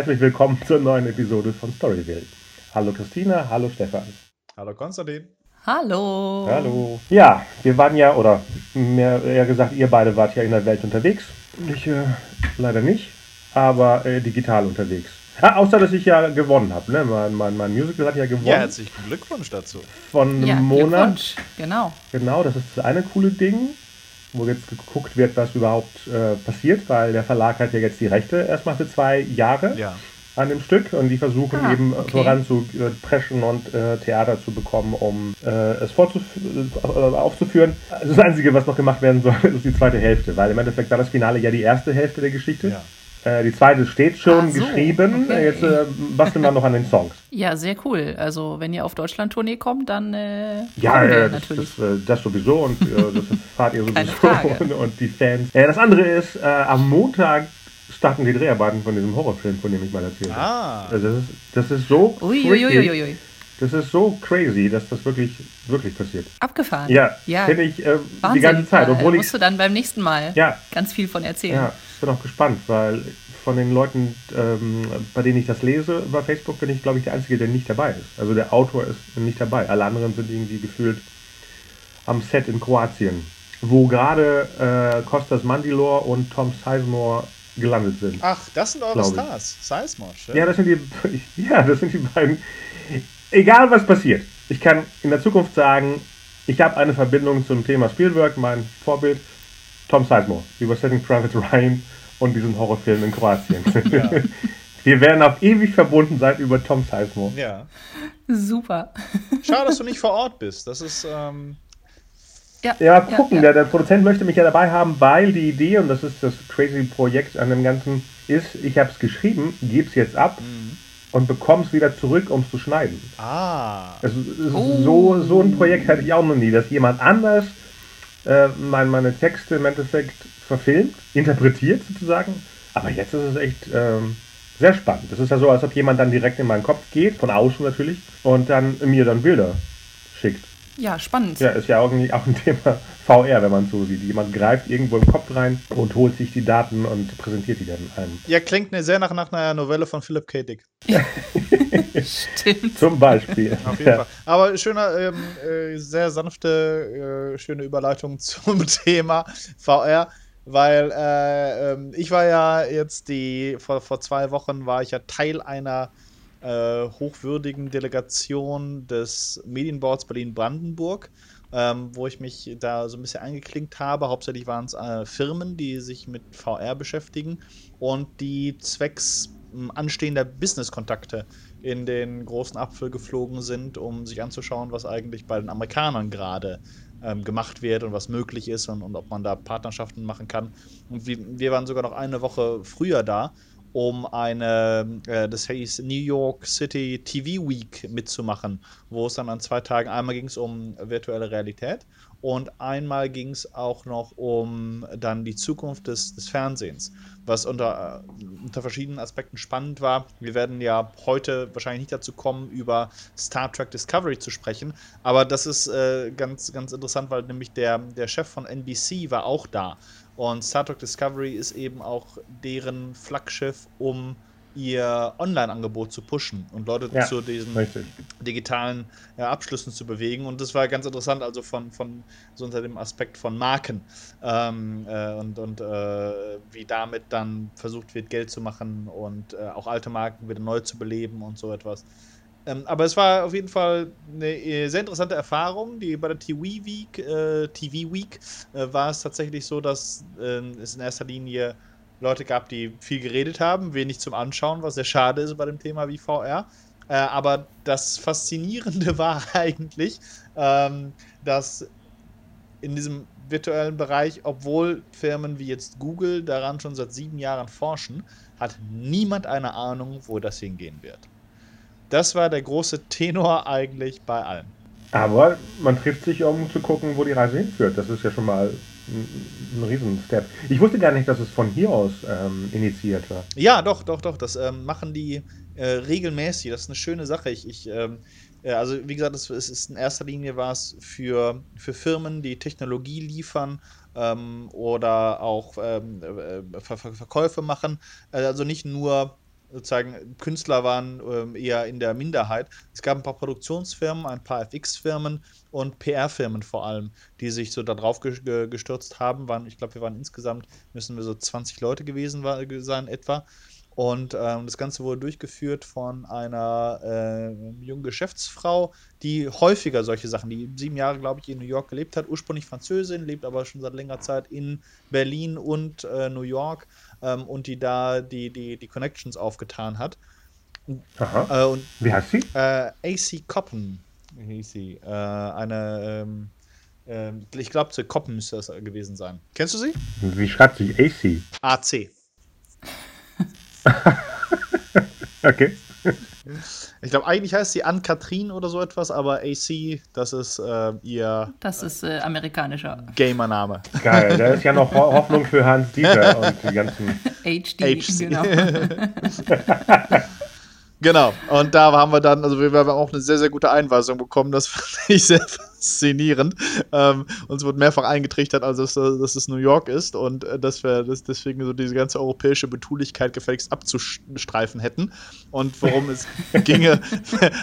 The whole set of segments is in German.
Herzlich willkommen zur neuen Episode von Storyville. Hallo Christina, hallo Stefan. Hallo Konstantin. Hallo. Hallo. Ja, wir waren ja, oder mehr eher gesagt, ihr beide wart ja in der Welt unterwegs. Ich äh, leider nicht, aber äh, digital unterwegs. Ah, außer, dass ich ja gewonnen habe. Ne? Mein, mein, mein Musical hat ja gewonnen. Ja, herzlichen Glückwunsch dazu. Von ja, Monat. Glückwunsch, genau. Genau, das ist das eine coole Ding wo jetzt geguckt wird, was überhaupt äh, passiert, weil der Verlag hat ja jetzt die Rechte erstmal für zwei Jahre ja. an dem Stück und die versuchen ah, eben okay. voran zu äh, preschen und äh, Theater zu bekommen, um äh, es äh, aufzuführen. Das Einzige, was noch gemacht werden soll, ist die zweite Hälfte, weil im Endeffekt war das Finale ja die erste Hälfte der Geschichte. Ja. Äh, die zweite steht schon so, geschrieben. Okay. Jetzt äh, basteln wir noch an den Songs. Ja, sehr cool. Also, wenn ihr auf Deutschland-Tournee kommt, dann äh, ja, äh, das, natürlich. Das, äh, das, sowieso und äh, das fahrt ihr sowieso und, und, die Fans. Äh, das andere ist, äh, am Montag starten die Dreharbeiten von diesem Horrorfilm, von dem ich mal erzählt habe. Ah. Also das, ist, das ist so Das ist so crazy, dass das wirklich, wirklich passiert. Abgefahren. Ja, ja. finde ich äh, die ganze Zeit. Obwohl musst ich, du dann beim nächsten Mal ja. ganz viel von erzählen. Ja, bin auch gespannt, weil von den Leuten, ähm, bei denen ich das lese über Facebook, bin ich, glaube ich, der Einzige, der nicht dabei ist. Also der Autor ist nicht dabei. Alle anderen sind irgendwie gefühlt am Set in Kroatien, wo gerade äh, Kostas Mandilor und Tom Sizemore gelandet sind. Ach, das sind eure Stars. Sizemore, schön. Ja, das sind die, ja, das sind die beiden. Egal was passiert, ich kann in der Zukunft sagen, ich habe eine Verbindung zum Thema Spielberg, mein Vorbild, Tom Sizemore, über Setting Private Ryan und diesen Horrorfilm in Kroatien. Ja. Wir werden auf ewig verbunden sein über Tom Sizemore. Ja. Super. Schade, dass du nicht vor Ort bist. Das ist. Ähm ja, ja, gucken. Ja, ja. Der, der, Produzent möchte mich ja dabei haben, weil die Idee, und das ist das crazy Projekt an dem Ganzen, ist, ich habe es geschrieben, gebe es jetzt ab mhm. und bekomme es wieder zurück, um es zu schneiden. Ah. Also, oh. so, so ein Projekt hatte ich auch noch nie, dass jemand anders äh, mein, meine Texte im Endeffekt verfilmt, interpretiert sozusagen. Aber jetzt ist es echt ähm, sehr spannend. Das ist ja so, als ob jemand dann direkt in meinen Kopf geht, von außen natürlich, und dann mir dann Bilder schickt. Ja, spannend. Ja, ist ja irgendwie auch ein Thema VR, wenn man so sieht. Jemand greift irgendwo im Kopf rein und holt sich die Daten und präsentiert die dann einem. Ja, klingt sehr nach, nach einer Novelle von Philip K. Dick. Stimmt. Zum Beispiel. Auf jeden ja. Fall. Aber schöner, ähm, äh, sehr sanfte, äh, schöne Überleitung zum Thema VR weil äh, ähm, ich war ja jetzt die, vor, vor zwei Wochen war ich ja Teil einer äh, hochwürdigen Delegation des Medienboards Berlin-Brandenburg, ähm, wo ich mich da so ein bisschen eingeklinkt habe. Hauptsächlich waren es äh, Firmen, die sich mit VR beschäftigen und die zwecks hm, anstehender Business-Kontakte in den großen Apfel geflogen sind, um sich anzuschauen, was eigentlich bei den Amerikanern gerade ähm, gemacht wird und was möglich ist und, und, ob man da Partnerschaften machen kann. Und wir, wir waren sogar noch eine Woche früher da, um eine, äh, das hieß New York City TV Week mitzumachen, wo es dann an zwei Tagen einmal ging es um virtuelle Realität und einmal ging es auch noch um dann die Zukunft des, des Fernsehens, was unter, äh, unter verschiedenen Aspekten spannend war. Wir werden ja heute wahrscheinlich nicht dazu kommen, über Star Trek Discovery zu sprechen, aber das ist äh, ganz, ganz interessant, weil nämlich der, der Chef von NBC war auch da. Und Star Trek Discovery ist eben auch deren Flaggschiff, um ihr Online-Angebot zu pushen und Leute ja, zu diesen richtig. digitalen ja, Abschlüssen zu bewegen. Und das war ganz interessant, also von, von so unter dem Aspekt von Marken ähm, äh, und, und äh, wie damit dann versucht wird, Geld zu machen und äh, auch alte Marken wieder neu zu beleben und so etwas. Ähm, aber es war auf jeden Fall eine äh, sehr interessante Erfahrung. Die, bei der TV Week, äh, TV Week äh, war es tatsächlich so, dass es in erster Linie Leute gab, die viel geredet haben, wenig zum Anschauen, was sehr schade ist bei dem Thema wie VR. Äh, aber das Faszinierende war eigentlich, ähm, dass in diesem virtuellen Bereich, obwohl Firmen wie jetzt Google daran schon seit sieben Jahren forschen, hat niemand eine Ahnung, wo das hingehen wird. Das war der große Tenor eigentlich bei allem. Aber man trifft sich, um zu gucken, wo die Reise hinführt. Das ist ja schon mal ein, ein Riesen-Step. Ich wusste gar nicht, dass es von hier aus ähm, initiiert war. Ja, doch, doch, doch. Das ähm, machen die äh, regelmäßig. Das ist eine schöne Sache. Ich, ich ähm, ja, also wie gesagt, es ist in erster Linie was für, für Firmen, die Technologie liefern ähm, oder auch ähm, äh, Ver Ver Verkäufe machen. Äh, also nicht nur sozusagen Künstler waren ähm, eher in der Minderheit. Es gab ein paar Produktionsfirmen, ein paar FX-Firmen und PR-Firmen vor allem, die sich so darauf gestürzt haben. Waren, ich glaube, wir waren insgesamt, müssen wir so 20 Leute gewesen sein etwa. Und ähm, das Ganze wurde durchgeführt von einer äh, jungen Geschäftsfrau, die häufiger solche Sachen, die sieben Jahre, glaube ich, in New York gelebt hat, ursprünglich Französin, lebt aber schon seit längerer Zeit in Berlin und äh, New York ähm, und die da die, die, die Connections aufgetan hat. Aha. Äh, und, Wie heißt sie? Äh, AC Coppen hieß sie. Äh, eine, ähm, ähm ich glaube, zu Koppen müsste das gewesen sein. Kennst du sie? Wie schreibt sich AC? AC. okay. Ich glaube, eigentlich heißt sie Ann-Kathrin oder so etwas, aber AC, das ist äh, ihr. Das ist äh, amerikanischer. Gamername. Geil, da ist ja noch Hoffnung für Hans Dieter und die ganzen. HD, HC. genau. Genau, und da haben wir dann, also wir haben auch eine sehr, sehr gute Einweisung bekommen, das fand ich sehr faszinierend. Ähm, uns wurde mehrfach eingetrichtert, also dass, dass es New York ist und äh, dass wir das deswegen so diese ganze europäische Betulichkeit gefälligst abzustreifen hätten. Und worum es ginge,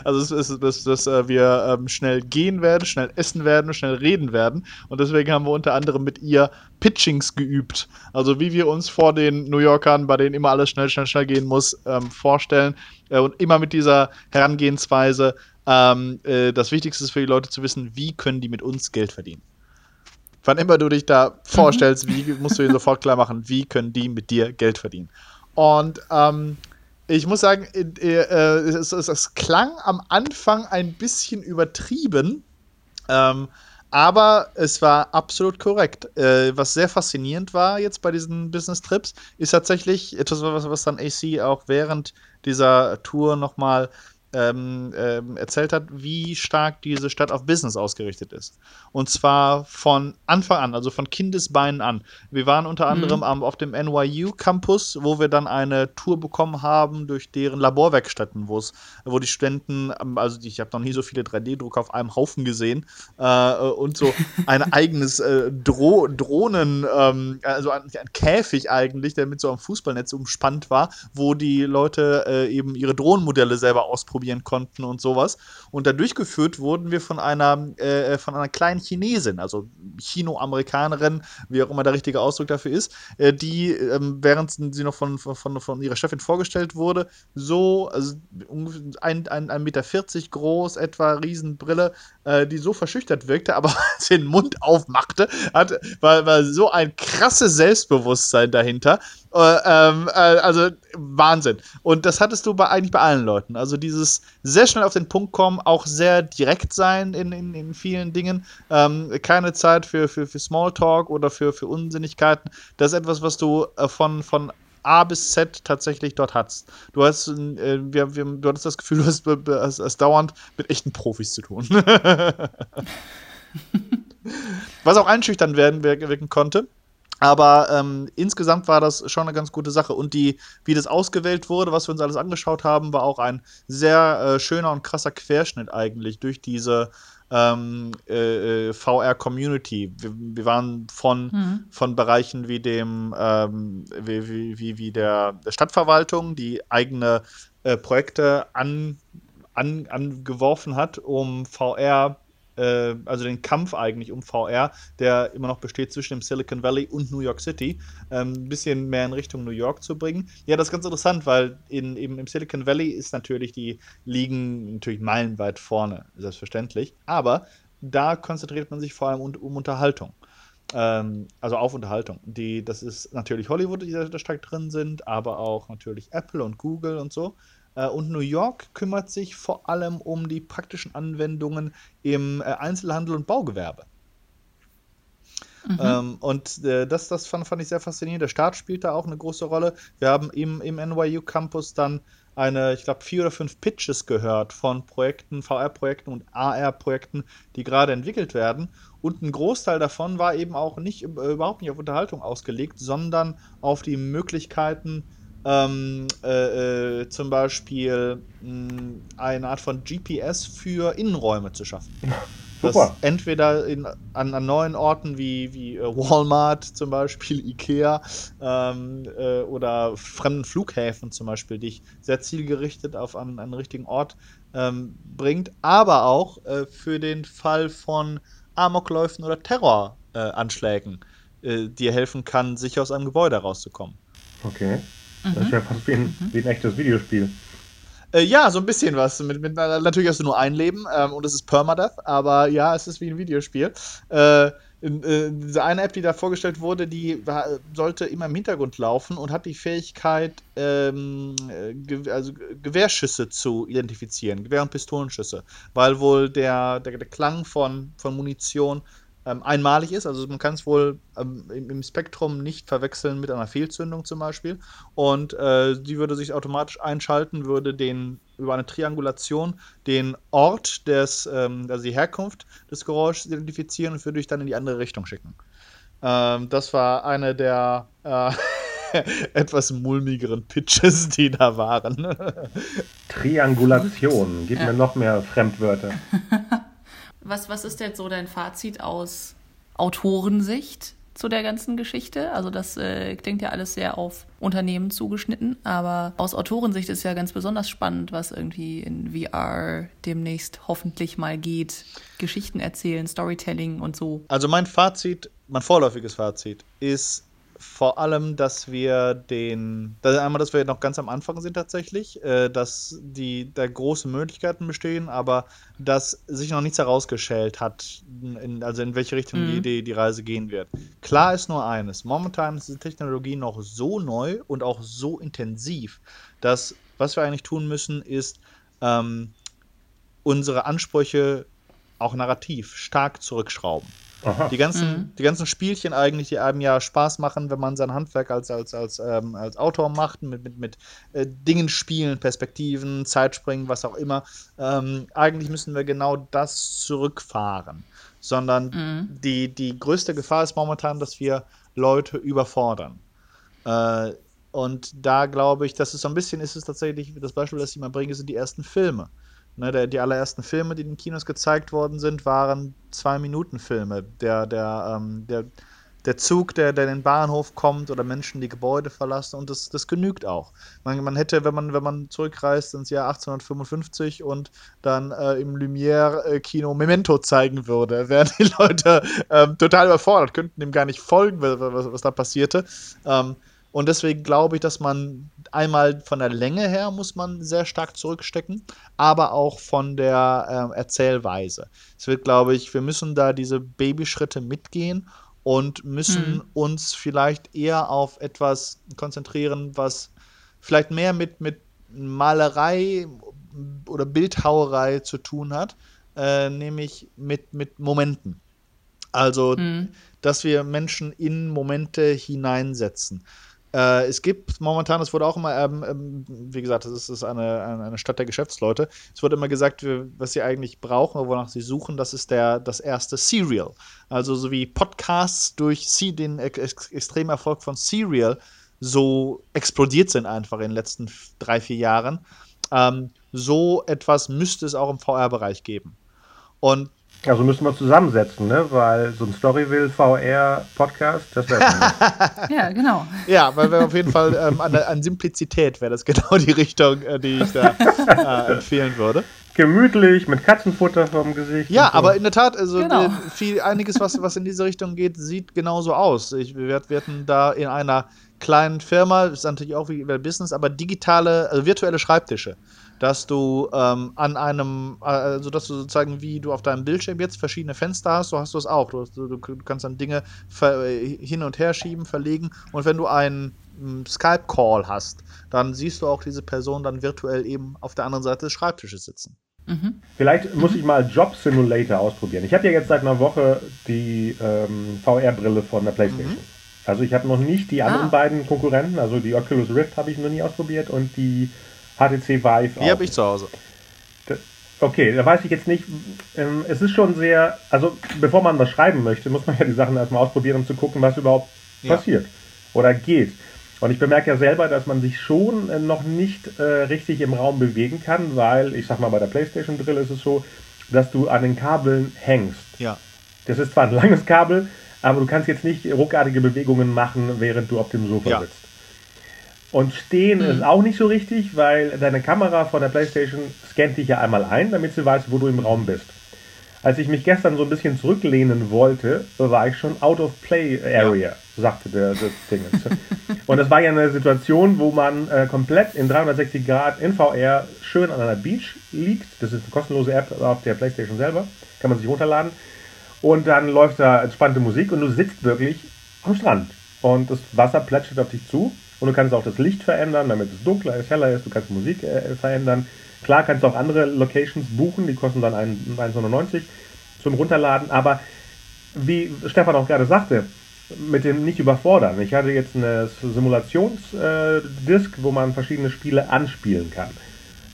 also es ist, dass, dass äh, wir ähm, schnell gehen werden, schnell essen werden, schnell reden werden. Und deswegen haben wir unter anderem mit ihr Pitchings geübt. Also wie wir uns vor den New Yorkern, bei denen immer alles schnell, schnell, schnell gehen muss, ähm, vorstellen äh, und immer mit dieser Herangehensweise, ähm, äh, das Wichtigste ist für die Leute zu wissen, wie können die mit uns Geld verdienen. Wann immer du dich da vorstellst, wie musst du ihnen sofort klar machen, wie können die mit dir Geld verdienen. Und ähm, ich muss sagen, äh, äh, es, es, es, klang am Anfang ein bisschen übertrieben, ähm, aber es war absolut korrekt. Äh, was sehr faszinierend war jetzt bei diesen Business Trips, ist tatsächlich etwas, was, was dann AC auch während dieser Tour nochmal ähm, ähm, erzählt hat, wie stark diese Stadt auf Business ausgerichtet ist. Und zwar von Anfang an, also von Kindesbeinen an. Wir waren unter mhm. anderem am, auf dem NYU Campus, wo wir dann eine Tour bekommen haben durch deren Laborwerkstätten, wo es, wo die Studenten, ähm, also ich habe noch nie so viele 3D-Drucker auf einem Haufen gesehen äh, und so ein eigenes äh, Dro Drohnen, ähm, also ein, ein, Käfig eigentlich, der mit so einem Fußballnetz umspannt war, wo die Leute äh, eben ihre Drohnenmodelle selber ausprobieren ausprobieren konnten und sowas. Und da durchgeführt wurden wir von einer, äh, von einer kleinen Chinesin, also Chino-Amerikanerin, wie auch immer der richtige Ausdruck dafür ist, äh, die, ähm, während sie noch von, von, von ihrer Chefin vorgestellt wurde, so, also ein, ein, ein Meter 40 groß, etwa Riesenbrille, äh, die so verschüchtert wirkte, aber den Mund aufmachte, hat, war, war so ein krasses Selbstbewusstsein dahinter, äh, ähm, äh, also Wahnsinn. Und das hattest du bei, eigentlich bei allen Leuten. Also dieses sehr schnell auf den Punkt kommen, auch sehr direkt sein in, in, in vielen Dingen. Ähm, keine Zeit für, für, für Smalltalk oder für, für Unsinnigkeiten. Das ist etwas, was du äh, von, von A bis Z tatsächlich dort hast. Du hast, äh, wir, wir, du hattest das Gefühl, du hast, hast, hast dauernd mit echten Profis zu tun. Was auch einschüchtern werden wirken konnte. Aber ähm, insgesamt war das schon eine ganz gute Sache. Und die, wie das ausgewählt wurde, was wir uns alles angeschaut haben, war auch ein sehr äh, schöner und krasser Querschnitt eigentlich durch diese ähm, äh, äh VR-Community. Wir, wir, waren von, mhm. von Bereichen wie dem, ähm, wie, wie, wie der, der, Stadtverwaltung, die eigene äh, Projekte an, an, angeworfen hat, um VR äh, also den Kampf eigentlich um VR, der immer noch besteht zwischen dem Silicon Valley und New York City, ähm, ein bisschen mehr in Richtung New York zu bringen. Ja, das ist ganz interessant, weil in, eben im Silicon Valley ist natürlich, die liegen natürlich meilenweit vorne, selbstverständlich. Aber da konzentriert man sich vor allem um, um Unterhaltung. Ähm, also auf Unterhaltung. Die, das ist natürlich Hollywood, die da stark drin sind, aber auch natürlich Apple und Google und so. Äh, und New York kümmert sich vor allem um die praktischen Anwendungen im äh, Einzelhandel und Baugewerbe. Mhm. Ähm, und äh, das, das fand, fand ich sehr faszinierend. Der Staat spielt da auch eine große Rolle. Wir haben im, im NYU Campus dann eine, ich glaube, vier oder fünf Pitches gehört von Projekten, VR-Projekten und AR-Projekten, die gerade entwickelt werden. Und ein Großteil davon war eben auch nicht überhaupt nicht auf Unterhaltung ausgelegt, sondern auf die Möglichkeiten, ähm, äh, äh, zum Beispiel mh, eine Art von GPS für Innenräume zu schaffen. Dass entweder in, an, an, neuen Orten wie, wie äh, Walmart zum Beispiel, Ikea ähm, äh, oder fremden Flughäfen zum Beispiel dich sehr zielgerichtet auf einen, einen richtigen Ort ähm, bringt, aber auch äh, für den Fall von Amokläufen oder Terroranschlägen äh, dir helfen kann, sicher aus einem Gebäude rauszukommen. Okay. Mhm. Das ist ja fast wie ein, mhm. wie ein echtes Videospiel. Äh, ja, so ein bisschen was. Mit, mit, natürlich hast du nur ein Leben ähm, und es ist Permadeath, aber ja, es ist wie ein Videospiel. Äh, in, äh, diese eine App, die da vorgestellt wurde, die war, sollte immer im Hintergrund laufen und hat die Fähigkeit, ähm, äh, ge also Gewehrschüsse zu identifizieren, Gewehr- und Pistolenschüsse, weil wohl der, der, der Klang von, von Munition ähm, einmalig ist. Also man kann es wohl ähm, im, im, Spektrum nicht verwechseln mit einer Fehlzündung zum Beispiel. Und äh, die würde sich automatisch einschalten, würde den über eine Triangulation den Ort des, ähm, also die Herkunft des Geräuschs identifizieren und würde dich dann in die andere Richtung schicken. Ähm, das war eine der äh, etwas mulmigeren Pitches, die da waren. Triangulation, gib ja. mir noch mehr Fremdwörter. Was, was ist jetzt so dein Fazit aus Autorensicht zu der ganzen Geschichte? Also das äh, klingt ja alles sehr auf Unternehmen zugeschnitten, aber aus Autorensicht ist ja ganz besonders spannend, was irgendwie in VR demnächst hoffentlich mal geht. Geschichten erzählen, Storytelling und so. Also mein Fazit, mein vorläufiges Fazit ist, vor allem, dass wir den, dass einmal, dass wir noch ganz am Anfang sind tatsächlich, äh, dass die da große Möglichkeiten bestehen, aber dass sich noch nichts herausgeschält hat, in, also in welche Richtung mhm. die, die Reise gehen wird. Klar ist nur eines: Momentan ist die Technologie noch so neu und auch so intensiv, dass was wir eigentlich tun müssen, ist ähm, unsere Ansprüche auch narrativ stark zurückschrauben. Die ganzen, mhm. die ganzen Spielchen eigentlich, die einem ja Spaß machen, wenn man sein Handwerk als, als, als, ähm, als Autor macht, mit, mit, mit äh, Dingen spielen, Perspektiven, Zeitspringen, was auch immer. Ähm, eigentlich müssen wir genau das zurückfahren. Sondern mhm. die, die größte Gefahr ist momentan, dass wir Leute überfordern. Äh, und da glaube ich, dass es so ein bisschen ist es tatsächlich, das Beispiel, das ich mal bringe, sind die ersten Filme. Ne, der, die allerersten Filme, die in den Kinos gezeigt worden sind, waren Zwei-Minuten-Filme. Der, der, ähm, der, der Zug, der, der in den Bahnhof kommt oder Menschen, die Gebäude verlassen und das, das genügt auch. Man, man hätte, wenn man, wenn man zurückreist ins Jahr 1855 und dann äh, im Lumière-Kino Memento zeigen würde, wären die Leute ähm, total überfordert, könnten dem gar nicht folgen, was, was, was da passierte. Ähm, und deswegen glaube ich, dass man einmal von der Länge her muss man sehr stark zurückstecken, aber auch von der äh, Erzählweise. Es wird, glaube ich, wir müssen da diese Babyschritte mitgehen und müssen mhm. uns vielleicht eher auf etwas konzentrieren, was vielleicht mehr mit, mit Malerei oder Bildhauerei zu tun hat, äh, nämlich mit, mit Momenten. Also, mhm. dass wir Menschen in Momente hineinsetzen. Äh, es gibt momentan, es wurde auch immer, ähm, ähm, wie gesagt, das ist eine, eine Stadt der Geschäftsleute. Es wurde immer gesagt, was sie eigentlich brauchen, wonach sie suchen, das ist der, das erste Serial. Also so wie Podcasts durch den ex extremen Erfolg von Serial so explodiert sind einfach in den letzten drei, vier Jahren. Ähm, so etwas müsste es auch im VR-Bereich geben. Und also müssen wir zusammensetzen, ne? Weil so ein Storyville VR Podcast, das wäre Ja, genau. Ja, weil wir auf jeden Fall ähm, an, an, Simplizität wäre das genau die Richtung, äh, die ich da äh, empfehlen würde. Gemütlich, mit Katzenfutter vorm Gesicht. Ja, so. aber in der Tat, also genau. Äh, viel, einiges, was, was in diese Richtung geht, sieht genauso aus. Ich, wir, wir hatten da in einer kleinen Firma, das ist natürlich auch wie Business, aber digitale, also virtuelle Schreibtische dass du ähm, an einem, äh, also dass du sozusagen wie du auf deinem Bildschirm jetzt verschiedene Fenster hast, so hast du es auch. Du, du, du kannst dann Dinge hin und her schieben, verlegen und wenn du einen hm, Skype-Call hast, dann siehst du auch diese Person dann virtuell eben auf der anderen Seite des Schreibtisches sitzen. Mhm. Vielleicht muss ich mal Job Simulator ausprobieren. Ich habe ja jetzt seit einer Woche die ähm, VR-Brille von der PlayStation. Mhm. Also ich habe noch nicht die anderen ah. beiden Konkurrenten, also die Oculus Rift habe ich noch nie ausprobiert und die HTC Vive. Die habe ich zu Hause. Okay, da weiß ich jetzt nicht. Ähm, es ist schon sehr, also bevor man was schreiben möchte, muss man ja die Sachen erstmal ausprobieren, um zu gucken, was überhaupt ja. passiert oder geht. Und ich bemerke ja selber, dass man sich schon äh, noch nicht äh, richtig im Raum bewegen kann, weil, ich sag mal, bei der PlayStation-Brille ist es so, dass du an den Kabeln hängst. Ja. Das ist zwar ein langes Kabel, aber du kannst jetzt nicht ruckartige Bewegungen machen, während du auf dem Sofa ja. sitzt. Und stehen mhm. ist auch nicht so richtig, weil deine Kamera von der PlayStation scannt dich ja einmal ein, damit sie weiß, wo du im Raum bist. Als ich mich gestern so ein bisschen zurücklehnen wollte, war ich schon out of play area, ja. sagte der, das Ding. Und das war ja eine Situation, wo man äh, komplett in 360 Grad in VR schön an einer Beach liegt. Das ist eine kostenlose App auf der PlayStation selber, kann man sich runterladen. Und dann läuft da entspannte Musik und du sitzt wirklich am Strand. Und das Wasser plätschert auf dich zu. Und du kannst auch das Licht verändern, damit es dunkler ist, heller ist. Du kannst Musik äh, verändern. Klar kannst du auch andere Locations buchen, die kosten dann 1,99 zum Runterladen. Aber wie Stefan auch gerade sagte, mit dem nicht überfordern. Ich hatte jetzt eine Simulationsdisk, äh, wo man verschiedene Spiele anspielen kann.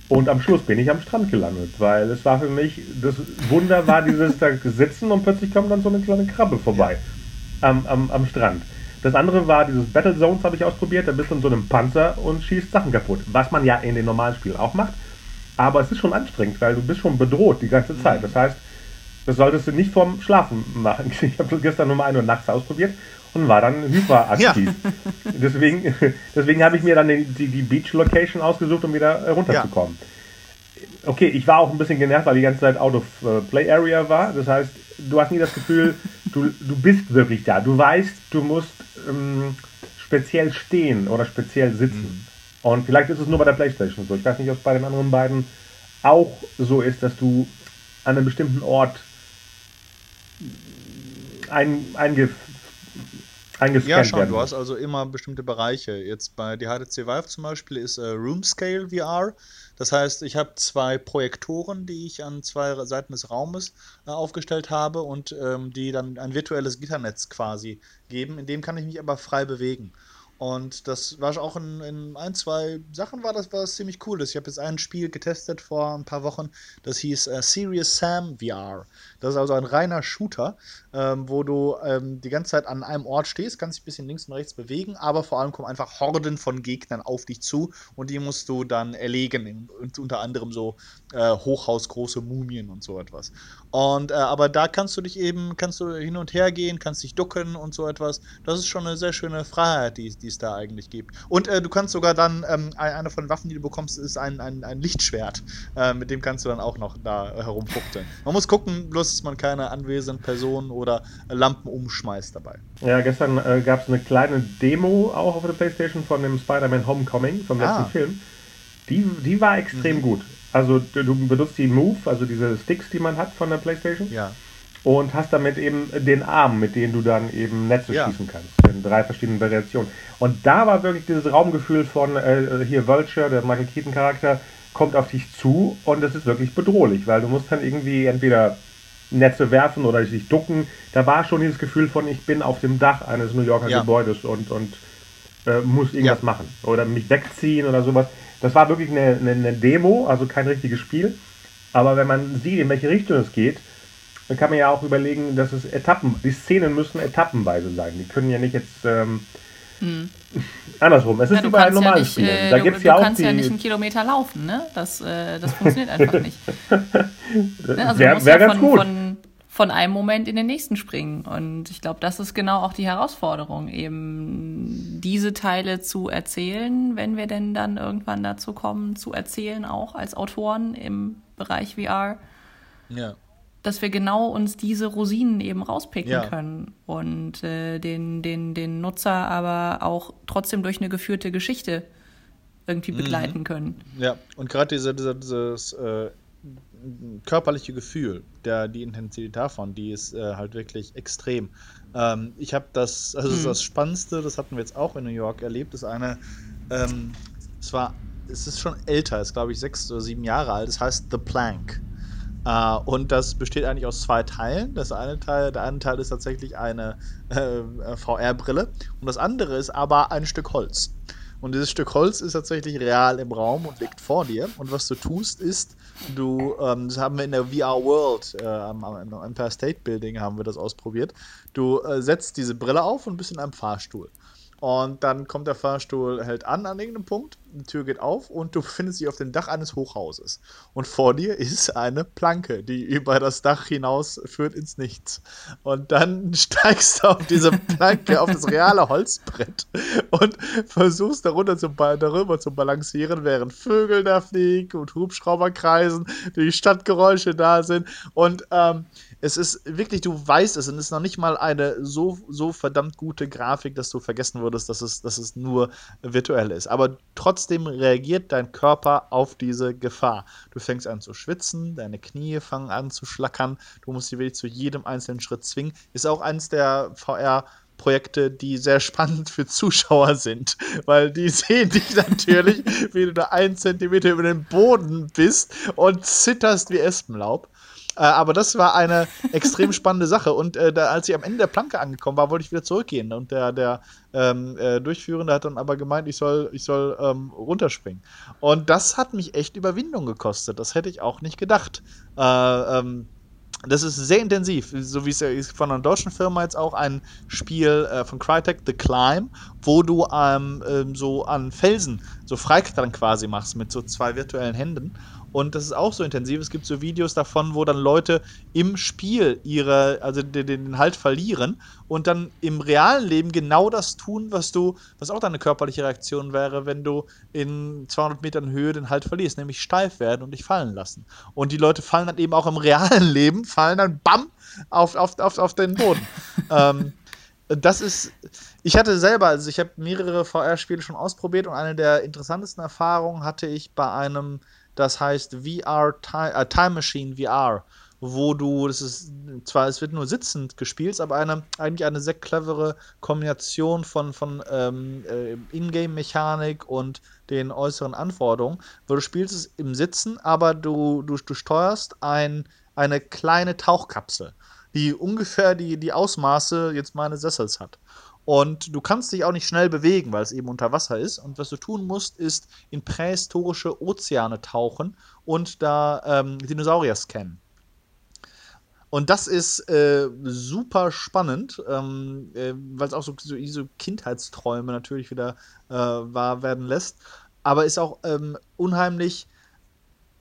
Und am Schluss bin ich am Strand gelandet, weil es war für mich, das Wunder war dieses da sitzen und plötzlich kommt dann so eine kleine Krabbe vorbei am, am, am Strand. Das andere war dieses Battle Zones, habe ich ausprobiert. Da bist du in so einem Panzer und schießt Sachen kaputt. Was man ja in den normalen Spielen auch macht. Aber es ist schon anstrengend, weil du bist schon bedroht die ganze Zeit. Das heißt, das solltest du nicht vorm Schlafen machen. Ich habe gestern nur mal 1 Uhr nachts ausprobiert und war dann hyperaktiv. Ja. deswegen deswegen habe ich mir dann die, die, Beach Location ausgesucht, um wieder runterzukommen. Ja. Okay, ich war auch ein bisschen genervt, weil die ganze Zeit out of uh, play area war. Das heißt, du hast nie das Gefühl, du, du bist wirklich da. Du weißt, du musst ähm, speziell stehen oder speziell sitzen. Mhm. Und vielleicht ist es nur bei der Playstation so. Ich weiß nicht, ob es bei den anderen beiden auch so ist, dass du an einem bestimmten Ort ein, einge, eingescannt Ja, schon. Du hast also immer bestimmte Bereiche. Jetzt bei der HTC Vive zum Beispiel ist äh, Room Scale VR. Das heißt, ich habe zwei Projektoren, die ich an zwei Seiten des Raumes äh, aufgestellt habe und ähm, die dann ein virtuelles Gitternetz quasi geben. In dem kann ich mich aber frei bewegen. Und das war auch in, in, ein, zwei Sachen war das, war ziemlich cool. Ich habe jetzt ein Spiel getestet vor ein paar Wochen, das hieß äh, Serious Sam VR. Das ist also ein reiner Shooter, ähm, wo du ähm, die ganze Zeit an einem Ort stehst, kannst dich ein bisschen links und rechts bewegen, aber vor allem kommen einfach Horden von Gegnern auf dich zu und die musst du dann erlegen. Und unter anderem so äh, hochhausgroße Mumien und so etwas. Und äh, aber da kannst du dich eben, kannst du hin und her gehen, kannst dich ducken und so etwas. Das ist schon eine sehr schöne Freiheit, die, es da eigentlich gibt. Und äh, du kannst sogar dann, ähm, eine von den Waffen, die du bekommst, ist ein, ein, ein Lichtschwert. Äh, mit dem kannst du dann auch noch da herumfuchteln. Man muss gucken, bloß dass man keine anwesenden Personen oder Lampen umschmeißt dabei. Ja, gestern äh, gab es eine kleine Demo auch auf der Playstation von dem Spider-Man Homecoming, vom letzten ah. Film. Die, die war extrem mhm. gut. Also du benutzt die Move, also diese Sticks, die man hat von der Playstation. Ja. Und hast damit eben den Arm, mit dem du dann eben Netze ja. schießen kannst. In drei verschiedenen Variationen. Und da war wirklich dieses Raumgefühl von äh, hier Vulture, der Michael Keaton Charakter, kommt auf dich zu und das ist wirklich bedrohlich, weil du musst dann irgendwie entweder Netze werfen oder sich ducken. Da war schon dieses Gefühl von, ich bin auf dem Dach eines New Yorker ja. Gebäudes und, und äh, muss irgendwas ja. machen oder mich wegziehen oder sowas. Das war wirklich eine, eine, eine, Demo, also kein richtiges Spiel. Aber wenn man sieht, in welche Richtung es geht, dann kann man ja auch überlegen, dass es Etappen, die Szenen müssen etappenweise sein. Die können ja nicht jetzt ähm, hm. Andersrum, es ist ja, wie bei einem normalen ja Spiel. Da du, gibt's ja du auch kannst die... ja nicht einen Kilometer laufen, ne? Das, äh, das funktioniert einfach nicht. ne? Also Wäre wär ja ganz von, gut. Von, von einem Moment in den nächsten springen. Und ich glaube, das ist genau auch die Herausforderung, eben diese Teile zu erzählen, wenn wir denn dann irgendwann dazu kommen, zu erzählen, auch als Autoren im Bereich VR. Ja dass wir genau uns diese Rosinen eben rauspicken ja. können und äh, den, den, den Nutzer aber auch trotzdem durch eine geführte Geschichte irgendwie mhm. begleiten mhm. können. Ja, und gerade diese, diese, dieses äh, körperliche Gefühl, der, die Intensität davon, die ist äh, halt wirklich extrem. Ähm, ich habe das, also mhm. das Spannendste, das hatten wir jetzt auch in New York erlebt, ist eine, ähm, es war, es ist schon älter, ist glaube ich sechs oder sieben Jahre alt, es heißt The Plank. Uh, und das besteht eigentlich aus zwei Teilen. Das eine Teil, der eine Teil ist tatsächlich eine äh, VR-Brille und das andere ist aber ein Stück Holz. Und dieses Stück Holz ist tatsächlich real im Raum und liegt vor dir. Und was du tust, ist, du, ähm, das haben wir in der VR World, äh, am, am Empire State Building haben wir das ausprobiert. Du äh, setzt diese Brille auf und bist in einem Fahrstuhl. Und dann kommt der Fahrstuhl, hält an an irgendeinem Punkt, die Tür geht auf und du befindest dich auf dem Dach eines Hochhauses. Und vor dir ist eine Planke, die über das Dach hinaus führt ins Nichts. Und dann steigst du auf diese Planke, auf das reale Holzbrett und versuchst darunter zu, darüber zu balancieren, während Vögel da fliegen und Hubschrauber kreisen, die Stadtgeräusche da sind. Und ähm, es ist wirklich, du weißt es und es ist noch nicht mal eine so, so verdammt gute Grafik, dass du vergessen würdest, dass es, dass es nur virtuell ist. Aber trotzdem reagiert dein Körper auf diese Gefahr. Du fängst an zu schwitzen, deine Knie fangen an zu schlackern, du musst dich wirklich zu jedem einzelnen Schritt zwingen. Ist auch eins der VR- Projekte, die sehr spannend für Zuschauer sind, weil die sehen dich natürlich, wie du da einen Zentimeter über den Boden bist und zitterst wie Espenlaub. Äh, aber das war eine extrem spannende Sache. Und äh, da, als ich am Ende der Planke angekommen war, wollte ich wieder zurückgehen. Und der, der ähm, äh, Durchführende hat dann aber gemeint, ich soll, ich soll ähm, runterspringen. Und das hat mich echt Überwindung gekostet. Das hätte ich auch nicht gedacht. Äh, ähm, das ist sehr intensiv, so wie es von einer deutschen Firma jetzt auch ein Spiel äh, von Crytek, The Climb, wo du ähm, ähm, so an Felsen so Freiklettern quasi machst mit so zwei virtuellen Händen und das ist auch so intensiv. Es gibt so Videos davon, wo dann Leute im Spiel ihre, also den, den Halt verlieren und dann im realen Leben genau das tun, was du, was auch deine körperliche Reaktion wäre, wenn du in 200 Metern Höhe den Halt verlierst, nämlich steif werden und dich fallen lassen. Und die Leute fallen dann eben auch im realen Leben, fallen dann bam auf, auf, auf, auf den Boden. ähm, das ist, ich hatte selber, also ich habe mehrere VR-Spiele schon ausprobiert und eine der interessantesten Erfahrungen hatte ich bei einem das heißt VR Time, äh, Time Machine VR, wo du, das ist zwar, es wird nur sitzend gespielt, aber eine, eigentlich eine sehr clevere Kombination von, von ähm, äh, Ingame-Mechanik und den äußeren Anforderungen, wo du spielst es im Sitzen, aber du, du, du steuerst ein, eine kleine Tauchkapsel, die ungefähr die, die Ausmaße jetzt meines Sessels hat. Und du kannst dich auch nicht schnell bewegen, weil es eben unter Wasser ist. Und was du tun musst, ist in prähistorische Ozeane tauchen und da ähm, Dinosaurier scannen. Und das ist äh, super spannend, ähm, äh, weil es auch so, so, so, Kindheitsträume natürlich wieder äh, wahr werden lässt. Aber ist auch ähm, unheimlich,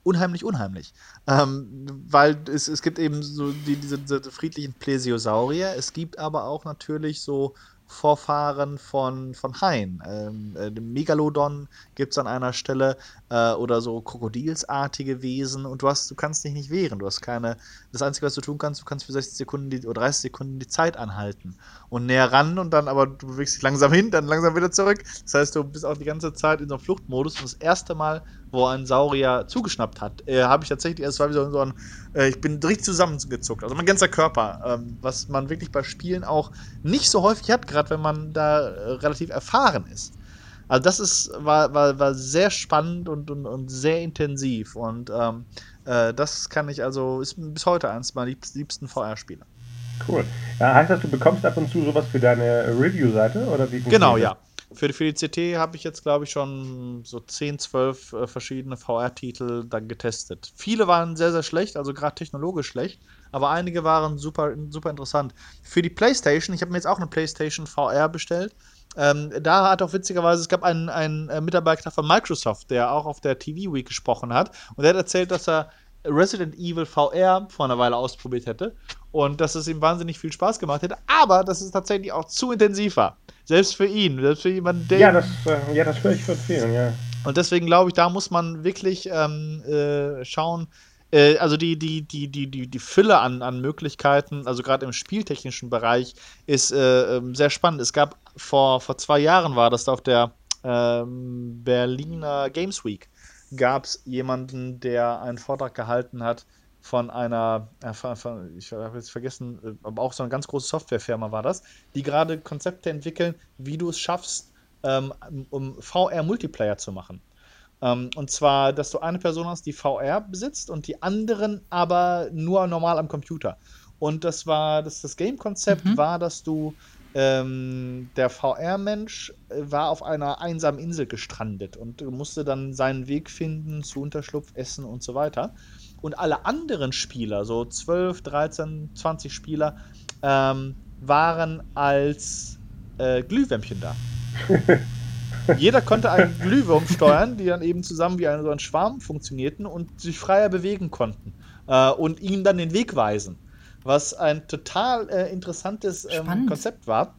unheimlich, unheimlich. Ähm, weil es, es gibt eben so die, diese, diese friedlichen Plesiosaurier. Es gibt aber auch natürlich so Vorfahren von, von Haien. Ähm, äh, Megalodon gibt es an einer Stelle äh, oder so krokodilsartige Wesen und du hast, du kannst dich nicht wehren. Du hast keine. Das Einzige, was du tun kannst, du kannst für 60 Sekunden die, oder 30 Sekunden die Zeit anhalten und näher ran und dann aber du bewegst dich langsam hin, dann langsam wieder zurück. Das heißt, du bist auch die ganze Zeit in so einem Fluchtmodus und das erste Mal, wo ein Saurier zugeschnappt hat, äh, habe ich tatsächlich, es war wie so, ein, äh, ich bin richtig zusammengezuckt. Also mein ganzer Körper, ähm, was man wirklich bei Spielen auch nicht so häufig hat, gerade wenn man da äh, relativ erfahren ist. Also das ist, war, war, war sehr spannend und, und, und sehr intensiv. Und ähm, äh, das kann ich also, ist bis heute eines meiner liebsten VR-Spiele. Cool. Ja, heißt das, du bekommst ab und zu sowas für deine Review-Seite? Genau, ja. Für, für die CT habe ich jetzt, glaube ich, schon so 10, 12 äh, verschiedene VR-Titel dann getestet. Viele waren sehr, sehr schlecht, also gerade technologisch schlecht, aber einige waren super, super interessant. Für die PlayStation, ich habe mir jetzt auch eine PlayStation VR bestellt. Ähm, da hat auch witzigerweise, es gab einen, einen äh, Mitarbeiter von Microsoft, der auch auf der TV Week gesprochen hat. Und der hat erzählt, dass er Resident Evil VR vor einer Weile ausprobiert hätte und dass es ihm wahnsinnig viel Spaß gemacht hätte, aber dass es tatsächlich auch zu intensiv war. Selbst für ihn, selbst für jemanden, der. Ja, das, äh, ja, das höre ich von vielen, ja. Und deswegen glaube ich, da muss man wirklich ähm, äh, schauen, äh, also die, die, die, die, die, die Fülle an, an Möglichkeiten, also gerade im spieltechnischen Bereich, ist äh, ähm, sehr spannend. Es gab vor, vor zwei Jahren war das auf der ähm, Berliner Games Week, gab es jemanden, der einen Vortrag gehalten hat von einer, äh, ich habe jetzt vergessen, äh, aber auch so eine ganz große Softwarefirma war das, die gerade Konzepte entwickeln, wie du es schaffst, ähm, um VR-Multiplayer zu machen. Ähm, und zwar, dass du eine Person hast, die VR besitzt und die anderen aber nur normal am Computer. Und das war, das, das Game-Konzept mhm. war, dass du ähm, der VR-Mensch äh, war auf einer einsamen Insel gestrandet und musste dann seinen Weg finden zu Unterschlupf, Essen und so weiter. Und alle anderen Spieler, so 12, 13, 20 Spieler, ähm, waren als äh, Glühwämpchen da. Jeder konnte einen Glühwurm steuern, die dann eben zusammen wie ein, so ein Schwarm funktionierten und sich freier bewegen konnten äh, und ihnen dann den Weg weisen. Was ein total äh, interessantes ähm, Konzept war.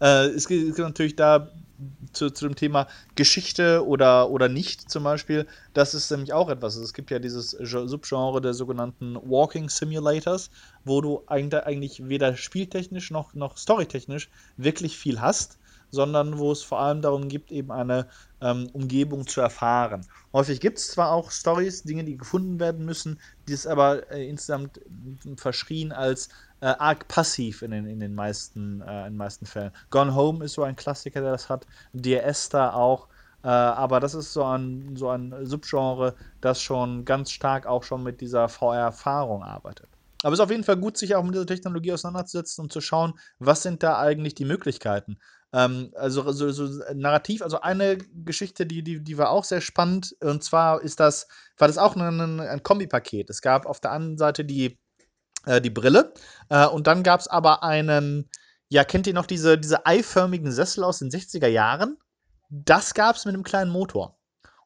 Äh, es gibt natürlich da zu, zu, dem Thema Geschichte oder, oder nicht zum Beispiel, das ist nämlich auch etwas. Es gibt ja dieses Subgenre der sogenannten Walking Simulators, wo du eigentlich weder spieltechnisch noch, noch storytechnisch wirklich viel hast sondern wo es vor allem darum geht, eben eine ähm, Umgebung zu erfahren. Häufig gibt es zwar auch Stories, Dinge, die gefunden werden müssen, die es aber äh, insgesamt verschrien als äh, arg passiv in den, in den meisten, äh, in den meisten Fällen. Gone Home ist so ein Klassiker, der das hat. Dear Esther auch. Äh, aber das ist so ein, so ein Subgenre, das schon ganz stark auch schon mit dieser VR-Erfahrung arbeitet. Aber es ist auf jeden Fall gut, sich auch mit dieser Technologie auseinanderzusetzen und zu schauen, was sind da eigentlich die Möglichkeiten. Ähm, also so, so narrativ, also eine Geschichte, die, die, die war auch sehr spannend. Und zwar ist das, war das auch ein, ein Kombipaket. Es gab auf der anderen Seite die, äh, die Brille äh, und dann gab es aber einen, ja, kennt ihr noch diese, diese eiförmigen Sessel aus den 60er Jahren? Das gab es mit einem kleinen Motor.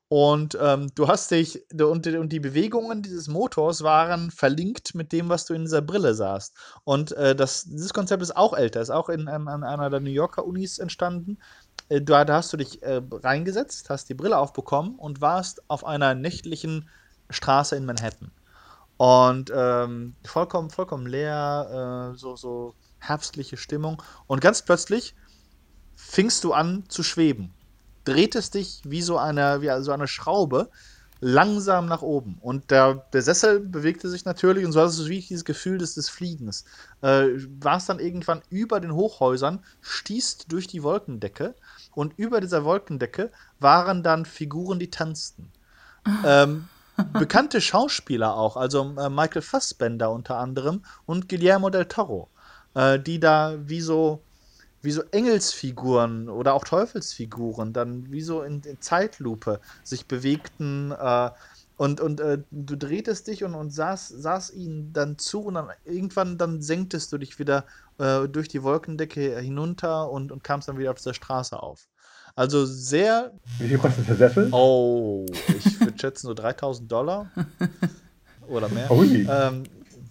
Und ähm, du hast dich, und, und, die Bewegungen dieses Motors waren verlinkt mit dem, was du in dieser Brille sahst. Und äh, das, dieses Konzept ist auch älter, ist auch in, an, an einer der New Yorker Unis entstanden. Äh, da, da, hast du dich äh, reingesetzt, hast die Brille aufbekommen und warst auf einer nächtlichen Straße in Manhattan. Und ähm, vollkommen, vollkommen leer, äh, so, so herbstliche Stimmung. Und ganz plötzlich fingst du an zu schweben dreht es dich wie so eine, wie so eine Schraube langsam nach oben. Und der, der Sessel bewegte sich natürlich und so hast du wie dieses Gefühl des, des Fliegens. Äh, war es dann irgendwann über den Hochhäusern, stießt durch die Wolkendecke und über dieser Wolkendecke waren dann Figuren, die tanzten. ähm, bekannte Schauspieler auch, also äh, Michael Fassbender unter anderem und Guillermo del Toro, äh, die da wie so wie so Engelsfiguren oder auch Teufelsfiguren dann wie so in, in Zeitlupe sich bewegten äh, und, und äh, du drehtest dich und, und saß, saß ihnen dann zu und dann irgendwann dann senktest du dich wieder äh, durch die Wolkendecke hinunter und, und kamst dann wieder auf der Straße auf. Also sehr. Wie viel kostet der Sessel? Oh, ich würde schätzen so 3000 Dollar oder mehr. Ähm,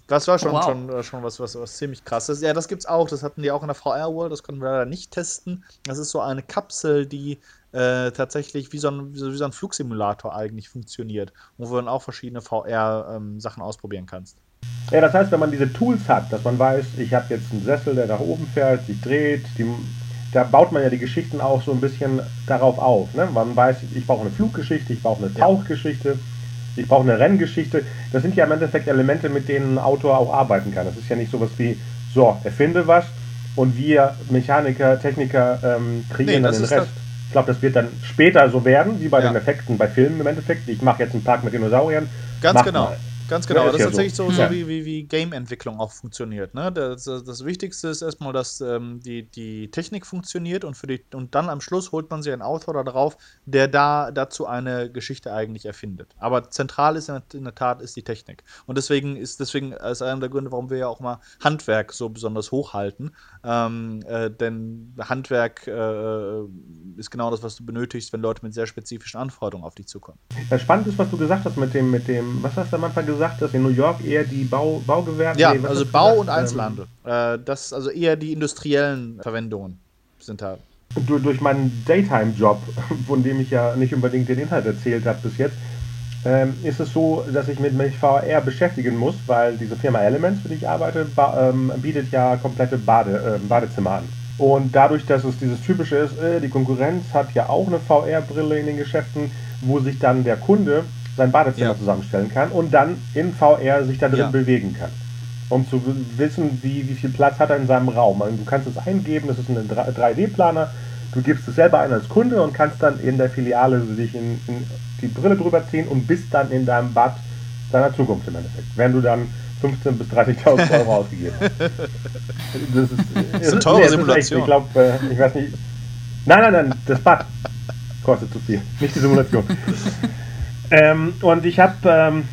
das war schon, oh, wow. schon, äh, schon was, was, was ziemlich krasses. Ja, das gibt's auch. Das hatten die auch in der VR World. Das konnten wir leider nicht testen. Das ist so eine Kapsel, die äh, tatsächlich wie so, ein, wie so ein Flugsimulator eigentlich funktioniert. Wo du dann auch verschiedene VR-Sachen ähm, ausprobieren kannst. Ja, das heißt, wenn man diese Tools hat, dass man weiß, ich habe jetzt einen Sessel, der nach oben fährt, sich dreht, die, da baut man ja die Geschichten auch so ein bisschen darauf auf. Ne? Man weiß, ich brauche eine Fluggeschichte, ich brauche eine Tauchgeschichte. Ich brauche eine Renngeschichte. Das sind ja im Endeffekt Elemente, mit denen ein Autor auch arbeiten kann. Das ist ja nicht sowas wie, so, erfinde was und wir Mechaniker, Techniker ähm, kreieren nee, dann den Rest. Ich glaube, das wird dann später so werden, wie bei ja. den Effekten bei Filmen im Endeffekt. Ich mache jetzt einen Park mit Dinosauriern. Ganz genau. Mal. Ganz genau, ja, das ist ja tatsächlich so, so, so wie, wie, wie Game-Entwicklung auch funktioniert. Ne? Das, das Wichtigste ist erstmal, dass ähm, die, die Technik funktioniert und, für die, und dann am Schluss holt man sich einen Autor da drauf, der da dazu eine Geschichte eigentlich erfindet. Aber zentral ist in, in der Tat ist die Technik. Und deswegen ist deswegen ist einer der Gründe, warum wir ja auch mal Handwerk so besonders hochhalten. Ähm, äh, denn Handwerk äh, ist genau das, was du benötigst, wenn Leute mit sehr spezifischen Anforderungen auf dich zukommen. Ja, spannend ist, was du gesagt hast mit dem, mit dem, was hast du am Anfang gesagt? Gesagt, dass in New York eher die Bau, Baugewerbe. Ja, nee, also Bau und Einzelhandel. Ähm, äh, das also eher die industriellen Verwendungen sind da. Durch, durch meinen Daytime-Job, von dem ich ja nicht unbedingt den Inhalt erzählt habe bis jetzt, ähm, ist es so, dass ich mit mich VR beschäftigen muss, weil diese Firma Elements, für die ich arbeite, ähm, bietet ja komplette Bade, äh, Badezimmer an. Und dadurch, dass es dieses typische ist, äh, die Konkurrenz hat ja auch eine VR-Brille in den Geschäften, wo sich dann der Kunde sein Badezimmer ja. zusammenstellen kann und dann in VR sich da drin ja. bewegen kann. Um zu wissen, wie, wie viel Platz hat er in seinem Raum. Also du kannst es eingeben, das ist ein 3D-Planer. Du gibst es selber ein als Kunde und kannst dann in der Filiale sich in, in die Brille drüber ziehen und bist dann in deinem Bad deiner Zukunft im Endeffekt. Wenn du dann 15.000 bis 30.000 Euro ausgegeben hast. Das ist, das ist eine teure nee, Simulation. Echt, ich glaube, äh, ich weiß nicht. Nein, nein, nein, das Bad kostet zu viel, nicht die Simulation. Ähm, und ich habe ähm,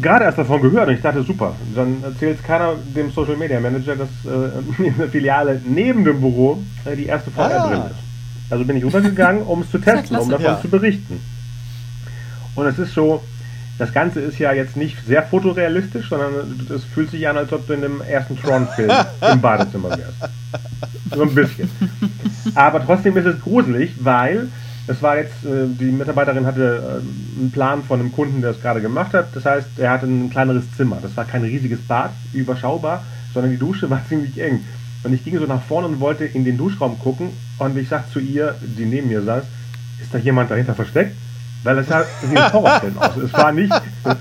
gerade erst davon gehört und ich dachte, super, dann erzählt keiner dem Social Media Manager, dass äh, in der Filiale neben dem Büro äh, die erste VR ah. drin ist. Also bin ich rübergegangen, um es zu testen, um davon ja. zu berichten. Und es ist so, das Ganze ist ja jetzt nicht sehr fotorealistisch, sondern es fühlt sich an, als ob du in dem ersten Tron-Film im Badezimmer wärst. So ein bisschen. Aber trotzdem ist es gruselig, weil es war jetzt, äh, die Mitarbeiterin hatte äh, einen Plan von einem Kunden, der es gerade gemacht hat. Das heißt, er hatte ein kleineres Zimmer. Das war kein riesiges Bad, überschaubar, sondern die Dusche war ziemlich eng. Und ich ging so nach vorne und wollte in den Duschraum gucken und ich sagte zu ihr, die neben mir saß, ist da jemand dahinter versteckt? Weil es sah wie ein Horrorfilm aus. Es war nicht. und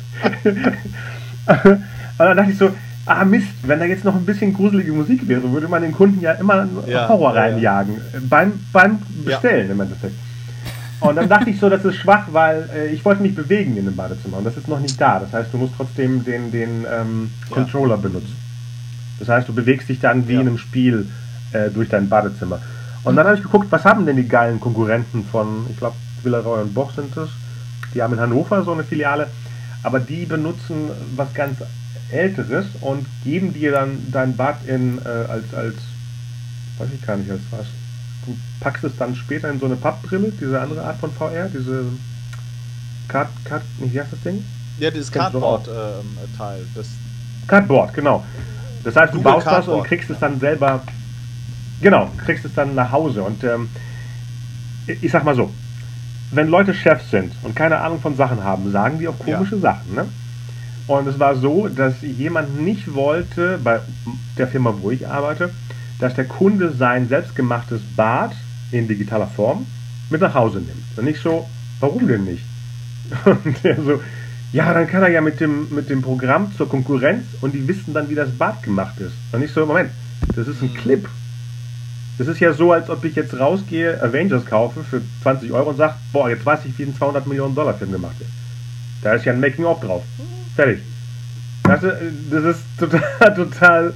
dann dachte ich so, ah Mist, wenn da jetzt noch ein bisschen gruselige Musik wäre, würde man den Kunden ja immer ja, Horror ja, reinjagen. Ja. Beim, beim Bestellen im Endeffekt. Und dann dachte ich so, das ist schwach, weil äh, ich wollte mich bewegen in dem Badezimmer und das ist noch nicht da. Das heißt, du musst trotzdem den, den ähm, Controller benutzen. Das heißt, du bewegst dich dann wie in einem Spiel äh, durch dein Badezimmer. Und dann habe ich geguckt, was haben denn die geilen Konkurrenten von, ich glaube, Villaroy und Boch sind es. Die haben in Hannover so eine Filiale, aber die benutzen was ganz Älteres und geben dir dann dein Bad in äh, als, als, weiß ich gar nicht, als was. Du packst es dann später in so eine Pappbrille, diese andere Art von VR, diese Card, Card, wie heißt das Ding? Ja, dieses Cardboard-Teil. Ähm, äh, Cardboard, genau. Das heißt, Google du baust Cardboard. das und kriegst es dann selber, genau, kriegst es dann nach Hause. Und ähm, ich sag mal so, wenn Leute Chefs sind und keine Ahnung von Sachen haben, sagen die auch komische ja. Sachen. Ne? Und es war so, dass jemand nicht wollte, bei der Firma, wo ich arbeite, dass der Kunde sein selbstgemachtes Bad in digitaler Form mit nach Hause nimmt. Und nicht so, warum denn nicht? Und der so, ja, dann kann er ja mit dem, mit dem Programm zur Konkurrenz und die wissen dann, wie das Bad gemacht ist. Und nicht so, Moment, das ist ein mhm. Clip. Das ist ja so, als ob ich jetzt rausgehe, Avengers kaufe für 20 Euro und sage, boah, jetzt weiß ich, wie ein 200 Millionen Dollar Film gemacht wird. Da ist ja ein Making-of drauf. Fertig. Das, das ist total, total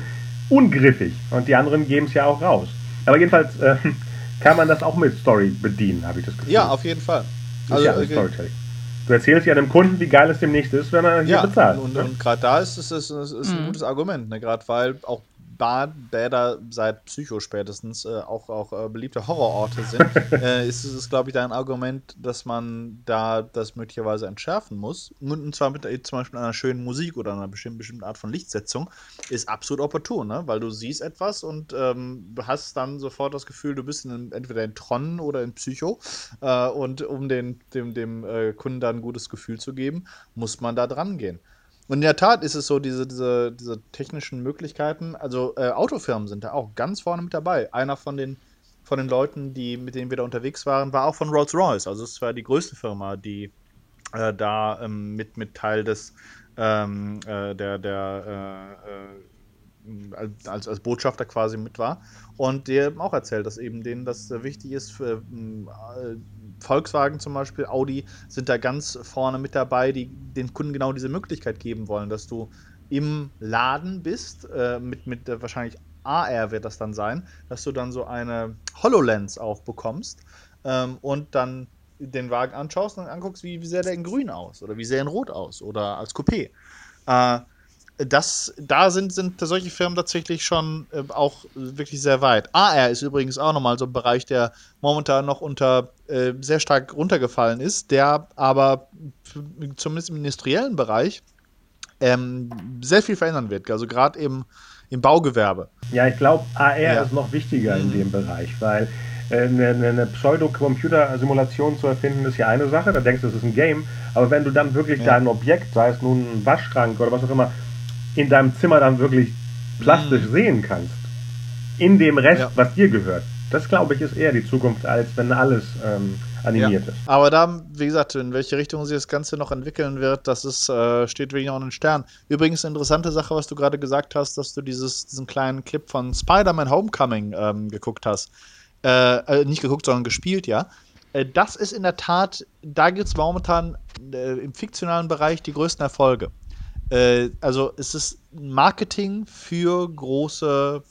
ungriffig. Und die anderen geben es ja auch raus. Aber jedenfalls äh, kann man das auch mit Story bedienen, habe ich das Gefühl. Ja, auf jeden Fall. Also, ja okay. Storytelling. Du erzählst ja dem Kunden, wie geil es demnächst ist, wenn er hier ja, bezahlt. Und, und, und gerade da ist es ist, ist, ist, ein mhm. gutes Argument, ne? gerade weil auch Bäder seit Psycho spätestens äh, auch, auch äh, beliebte Horrororte sind, äh, ist es, glaube ich, da ein Argument, dass man da das möglicherweise entschärfen muss. Und zwar mit zum Beispiel einer schönen Musik oder einer bestimmten, bestimmten Art von Lichtsetzung, ist absolut opportun, ne? weil du siehst etwas und ähm, hast dann sofort das Gefühl, du bist in, entweder in Tron oder in Psycho. Äh, und um den, dem, dem äh, Kunden da ein gutes Gefühl zu geben, muss man da dran gehen. Und in der Tat ist es so, diese, diese, diese technischen Möglichkeiten, also äh, Autofirmen sind da auch ganz vorne mit dabei. Einer von den, von den Leuten, die, mit denen wir da unterwegs waren, war auch von Rolls-Royce. Also es war die größte Firma, die äh, da ähm, mit, mit Teil des ähm, äh, der, der äh, äh, als, als Botschafter quasi mit war. Und haben auch erzählt, dass eben denen das wichtig ist, für, äh, Volkswagen zum Beispiel, Audi sind da ganz vorne mit dabei, die den Kunden genau diese Möglichkeit geben wollen, dass du im Laden bist, äh, mit, mit äh, wahrscheinlich AR wird das dann sein, dass du dann so eine HoloLens auch bekommst ähm, und dann den Wagen anschaust und anguckst, wie, wie sähe der in grün aus oder wie sähe er in rot aus oder als Coupé. Äh, das, da sind, sind solche Firmen tatsächlich schon äh, auch wirklich sehr weit. AR ist übrigens auch nochmal so ein Bereich, der momentan noch unter äh, sehr stark runtergefallen ist, der aber zumindest im industriellen Bereich ähm, sehr viel verändern wird. Also gerade im, im Baugewerbe. Ja, ich glaube, AR ja. ist noch wichtiger in mhm. dem Bereich, weil äh, eine, eine Pseudo-Computer-Simulation zu erfinden, ist ja eine Sache, da denkst du, das ist ein Game, aber wenn du dann wirklich ja. dein Objekt, sei es nun ein Waschschrank oder was auch immer, in deinem Zimmer dann wirklich plastisch mhm. sehen kannst. In dem Rest, ja. was dir gehört. Das glaube ich ist eher die Zukunft, als wenn alles ähm, animiert ja. ist. Aber da, wie gesagt, in welche Richtung sich das Ganze noch entwickeln wird, das ist, äh, steht wirklich noch in den Sternen. Übrigens eine interessante Sache, was du gerade gesagt hast, dass du dieses, diesen kleinen Clip von Spider-Man Homecoming ähm, geguckt hast. Äh, äh, nicht geguckt, sondern gespielt, ja. Äh, das ist in der Tat, da gibt es momentan äh, im fiktionalen Bereich die größten Erfolge. Äh, also es ist Marketing für große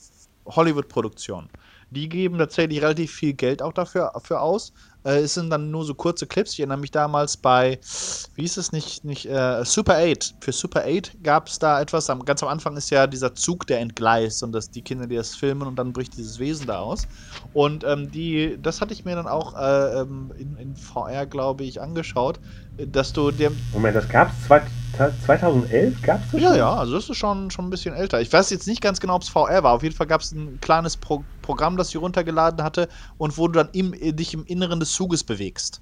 Hollywood-Produktionen. Die geben tatsächlich relativ viel Geld auch dafür, dafür aus. Äh, es sind dann nur so kurze Clips. Ich erinnere mich damals bei, wie hieß es nicht, nicht äh, Super 8. Für Super 8 gab es da etwas. Am, ganz am Anfang ist ja dieser Zug, der entgleist und dass die Kinder, die das filmen und dann bricht dieses Wesen da aus. Und ähm, die, das hatte ich mir dann auch äh, ähm, in, in VR, glaube ich, angeschaut, dass du dir. Moment, das gab es 2011? Gab es das Ja, schon? ja, also das ist schon, schon ein bisschen älter. Ich weiß jetzt nicht ganz genau, ob es VR war. Auf jeden Fall gab es ein kleines Pro Programm, das ich runtergeladen hatte und wo du dann im, dich im Inneren des Zuges bewegst.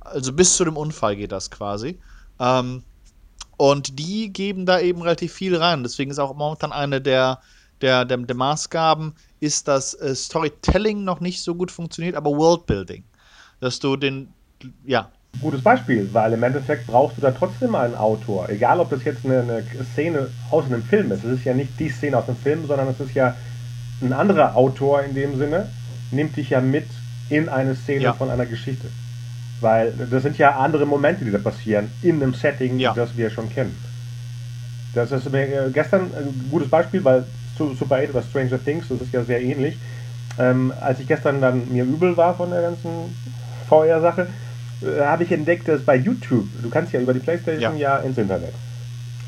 Also bis zu dem Unfall geht das quasi. Ähm, und die geben da eben relativ viel rein. Deswegen ist auch momentan eine der, der, der, der Maßgaben, ist, dass äh, Storytelling noch nicht so gut funktioniert, aber Worldbuilding. Dass du den, ja, Gutes Beispiel, weil im Endeffekt brauchst du da trotzdem einen Autor. Egal, ob das jetzt eine, eine Szene aus einem Film ist. Es ist ja nicht die Szene aus dem Film, sondern es ist ja ein anderer Autor in dem Sinne, nimmt dich ja mit in eine Szene ja. von einer Geschichte. Weil das sind ja andere Momente, die da passieren, in einem Setting, ja. das wir schon kennen. Das ist mir gestern ein gutes Beispiel, weil Super 8 oder Stranger Things, das ist ja sehr ähnlich. Ähm, als ich gestern dann mir übel war von der ganzen VR-Sache, äh, habe ich entdeckt, dass bei YouTube, du kannst ja über die Playstation ja, ja ins Internet.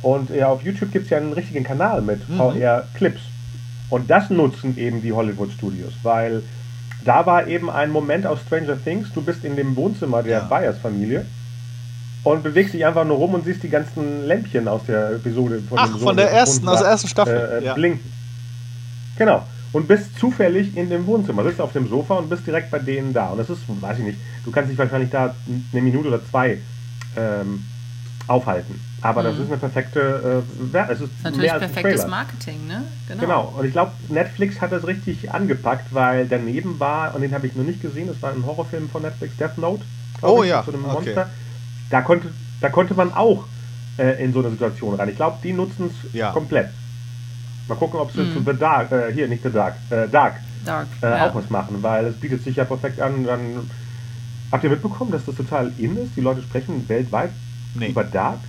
Und ja, auf YouTube gibt es ja einen richtigen Kanal mit mhm. VR-Clips. Und das nutzen eben die Hollywood Studios, weil da war eben ein Moment aus Stranger Things, du bist in dem Wohnzimmer der ja. Byers-Familie und bewegst dich einfach nur rum und siehst die ganzen Lämpchen aus der Episode von Ach, von der ersten, aus der ersten Staffel. Äh, äh, ja. Blinken. Genau und bist zufällig in dem Wohnzimmer, sitzt auf dem Sofa und bist direkt bei denen da. Und das ist, weiß ich nicht, du kannst dich wahrscheinlich da eine Minute oder zwei ähm, aufhalten. Aber mhm. das ist eine perfekte, äh, es ist natürlich mehr als perfektes Marketing, ne? Genau. genau. Und ich glaube, Netflix hat das richtig angepackt, weil daneben war, und den habe ich noch nicht gesehen, das war ein Horrorfilm von Netflix, Death Note. Oh ich, ja. Zu einem okay. Monster. Da konnte, da konnte man auch äh, in so eine Situation rein. Ich glaube, die nutzen es ja. komplett. Mal gucken, ob sie mhm. zu The Dark, äh, hier nicht The Dark, äh, Dark, Dark äh, ja. auch was machen, weil es bietet sich ja perfekt an. Dann habt ihr mitbekommen, dass das total in ist? Die Leute sprechen weltweit nee. über Dark,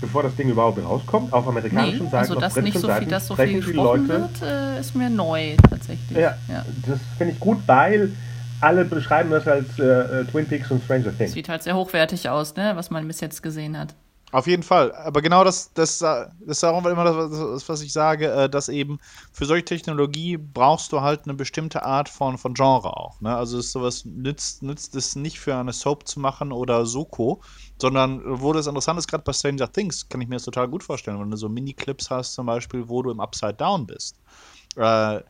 bevor das Ding überhaupt rauskommt. Auf amerikanischen nee, Seiten, also dass nicht so viel, dass so viel gesprochen Leute, wird, äh, ist mir neu tatsächlich. Ja, ja. das finde ich gut, weil alle beschreiben das als äh, Twin Peaks und Stranger Things. Sieht halt sehr hochwertig aus, ne, was man bis jetzt gesehen hat. Auf jeden Fall. Aber genau das, das, das ist auch immer das, was ich sage, äh, dass eben für solche Technologie brauchst du halt eine bestimmte Art von, von Genre auch. Ne? Also ist sowas nützt, nützt es nicht für eine Soap zu machen oder Soko, sondern wo das interessant ist, gerade bei Stranger Things, kann ich mir das total gut vorstellen, wenn du so Mini-Clips hast zum Beispiel, wo du im Upside Down bist. Äh,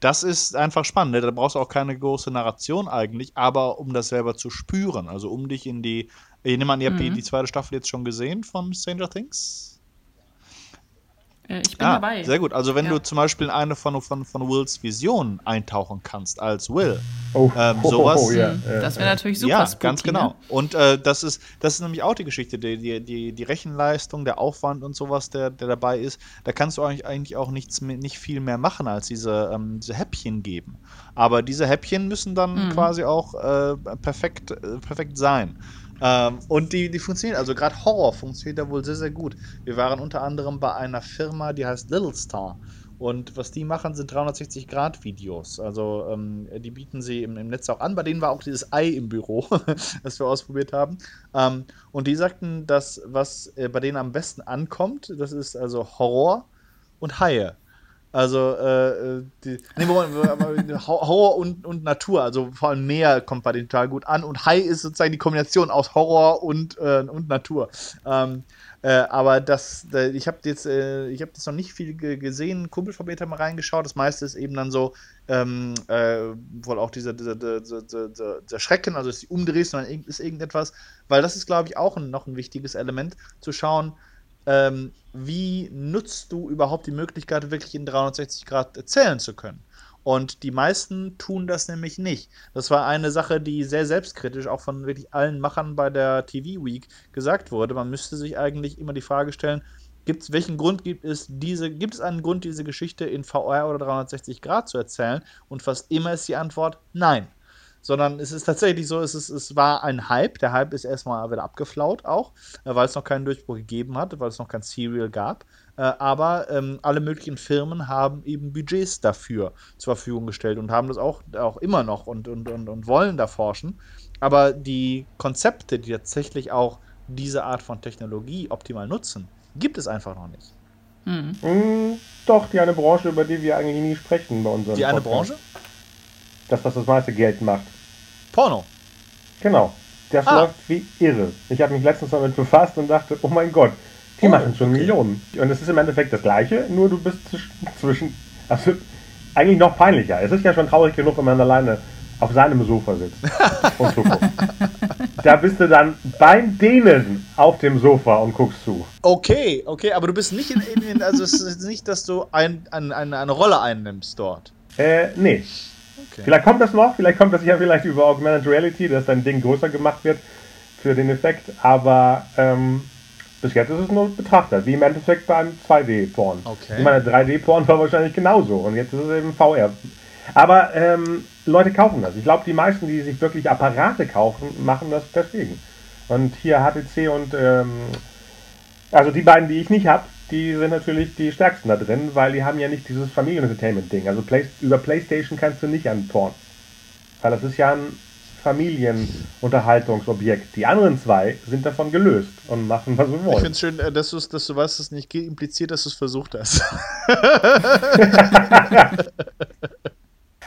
das ist einfach spannend. Ne? Da brauchst du auch keine große Narration eigentlich, aber um das selber zu spüren, also um dich in die ich nehme an, ihr habt mhm. die, die zweite Staffel jetzt schon gesehen von Stranger Things? Äh, ich bin ah, dabei. Sehr gut. Also wenn ja. du zum Beispiel in eine von, von, von Wills Vision eintauchen kannst als Will, oh. ähm, sowas. Oh, oh, ja. Das wäre natürlich super. Ja, spooky, ganz genau. Ne? Und äh, das ist das ist nämlich auch die Geschichte, die, die, die, die Rechenleistung, der Aufwand und sowas, der, der dabei ist. Da kannst du eigentlich, eigentlich auch nichts nicht viel mehr machen, als diese, ähm, diese Häppchen geben. Aber diese Häppchen müssen dann mhm. quasi auch äh, perfekt, äh, perfekt sein. Ähm, und die, die funktionieren, also gerade Horror funktioniert da wohl sehr, sehr gut. Wir waren unter anderem bei einer Firma, die heißt Little Star. Und was die machen, sind 360-Grad-Videos. Also ähm, die bieten sie im, im, Netz auch an. Bei denen war auch dieses Ei im Büro, das wir ausprobiert haben. Ähm, und die sagten, dass was äh, bei denen am besten ankommt, das ist also Horror und Haie. Also, äh, die, nee, Horror und, und Natur, also vor allem Meer kommt bei denen total gut an und High ist sozusagen die Kombination aus Horror und, äh, und Natur. Ähm, äh, aber das, ich habe jetzt, äh, ich habe jetzt noch nicht viel gesehen. Kumpel von mir hat mal reingeschaut. Das meiste ist eben dann so, ähm, äh, wohl auch dieser, dieser, dieser, dieser, dieser Schrecken, also dass du umdrehst und dann ist irgendetwas, weil das ist, glaube ich, auch ein, noch ein wichtiges Element, zu schauen, ähm, wie nutzt du überhaupt die Möglichkeit, wirklich in 360 Grad erzählen zu können? Und die meisten tun das nämlich nicht. Das war eine Sache, die sehr selbstkritisch auch von wirklich allen Machern bei der TV Week gesagt wurde. Man müsste sich eigentlich immer die Frage stellen, gibt's, welchen Grund gibt es, diese, gibt es einen Grund, diese Geschichte in VR oder 360 Grad zu erzählen? Und fast immer ist die Antwort nein. Sondern es ist tatsächlich so, es, ist, es war ein Hype. Der Hype ist erstmal wieder abgeflaut auch, äh, weil es noch keinen Durchbruch gegeben hat, weil es noch kein Serial gab. Äh, aber ähm, alle möglichen Firmen haben eben Budgets dafür zur Verfügung gestellt und haben das auch, auch immer noch und, und, und, und wollen da forschen. Aber die Konzepte, die tatsächlich auch diese Art von Technologie optimal nutzen, gibt es einfach noch nicht. Hm. Mm, doch, die eine Branche, über die wir eigentlich nie sprechen bei unserem Die eine Podcast. Branche? Das, was das meiste Geld macht. Porno. Genau. Das ah. läuft wie irre. Ich habe mich letztens damit befasst und dachte, oh mein Gott, die oh, machen schon okay. Millionen. Und es ist im Endeffekt das Gleiche, nur du bist zwischen. Also eigentlich noch peinlicher. Es ist ja schon traurig genug, wenn man alleine auf seinem Sofa sitzt und zuguckt. Da bist du dann beim denen auf dem Sofa und guckst zu. Okay, okay, aber du bist nicht in, in, also es ist nicht, dass du ein, ein, eine, eine Rolle einnimmst dort. Äh, nee. Okay. Vielleicht kommt das noch, vielleicht kommt das ja vielleicht über Augmented Reality, dass dein Ding größer gemacht wird für den Effekt, aber ähm, bis jetzt ist es nur betrachtet, wie im Endeffekt beim 2D-Porn. Okay. Ich meine, 3D-Porn war wahrscheinlich genauso und jetzt ist es eben VR. Aber ähm, Leute kaufen das. Ich glaube, die meisten, die sich wirklich Apparate kaufen, machen das deswegen. Und hier HTC und ähm, also die beiden, die ich nicht habe, die sind natürlich die stärksten da drin, weil die haben ja nicht dieses Familien-Entertainment-Ding. Also Play über PlayStation kannst du nicht an Porn. Weil das ist ja ein Familienunterhaltungsobjekt. Die anderen zwei sind davon gelöst und machen, was sie wollen. Ich finde es schön, äh, dass, dass du weißt, dass es nicht impliziert, dass du es versucht hast.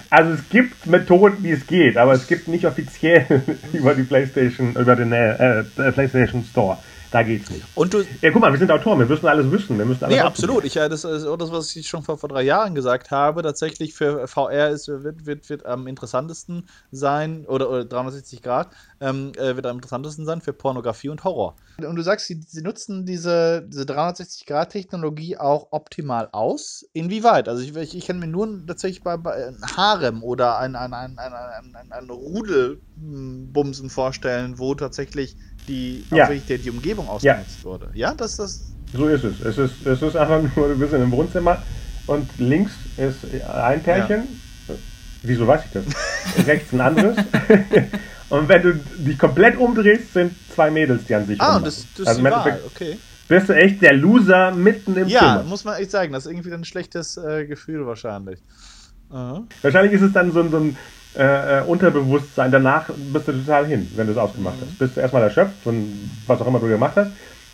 Also es gibt Methoden, wie es geht, aber es gibt nicht offiziell über die PlayStation, über den äh, äh, PlayStation Store. Da geht's nicht. Und du, ja, guck mal, wir sind Autoren, wir müssen alles wissen. Wir müssen alles nee, absolut. Ich, das ist auch das, was ich schon vor, vor drei Jahren gesagt habe. Tatsächlich für VR ist, wird, wird, wird am interessantesten sein, oder, oder 360 Grad, ähm, äh, wird am interessantesten sein für Pornografie und Horror. Und du sagst, sie, sie nutzen diese, diese 360-Grad-Technologie auch optimal aus. Inwieweit? Also ich, ich, ich kann mir nur tatsächlich bei, bei einem Harem oder ein, ein, ein, ein, ein, ein, ein Rudelbumsen vorstellen, wo tatsächlich die, ja. die, Umgebung ausgenutzt ja. wurde. Ja, das das. So ist es. Es ist, es ist einfach nur, du bist in einem Wohnzimmer und links ist ein Pärchen. Ja. Wieso weiß ich das? Rechts ein anderes. und wenn du dich komplett umdrehst, sind zwei Mädels, die an sich Ah, das, das also ist Wahl. okay. Bist du echt der Loser mitten im ja, Zimmer. Ja, muss man echt sagen. Das ist irgendwie ein schlechtes äh, Gefühl wahrscheinlich. Uh Wahrscheinlich ist es dann so, so ein äh, äh, Unterbewusstsein. Danach bist du total hin, wenn du es ausgemacht mhm. hast. Bist du erstmal erschöpft von was auch immer du gemacht hast.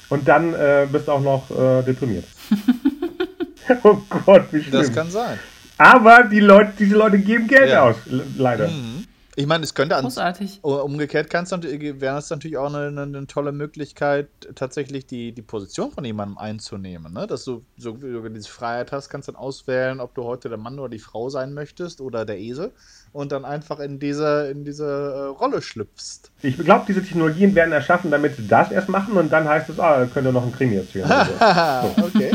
Und dann äh, bist du auch noch äh, deprimiert. oh Gott, wie schlimm. Das kann sein. Aber die Leute, diese Leute geben Geld ja. aus, leider. Mhm. Ich meine, es könnte Großartig. umgekehrt kannst wäre es natürlich auch eine, eine, tolle Möglichkeit, tatsächlich die, die Position von jemandem einzunehmen. Ne? Dass du so, so diese Freiheit hast, kannst dann auswählen, ob du heute der Mann oder die Frau sein möchtest oder der Esel und dann einfach in diese, in diese äh, Rolle schlüpfst. Ich glaube, diese Technologien werden erschaffen, damit sie das erst machen und dann heißt es, ah, könnt ihr noch einen Krimi erzählen. so. okay.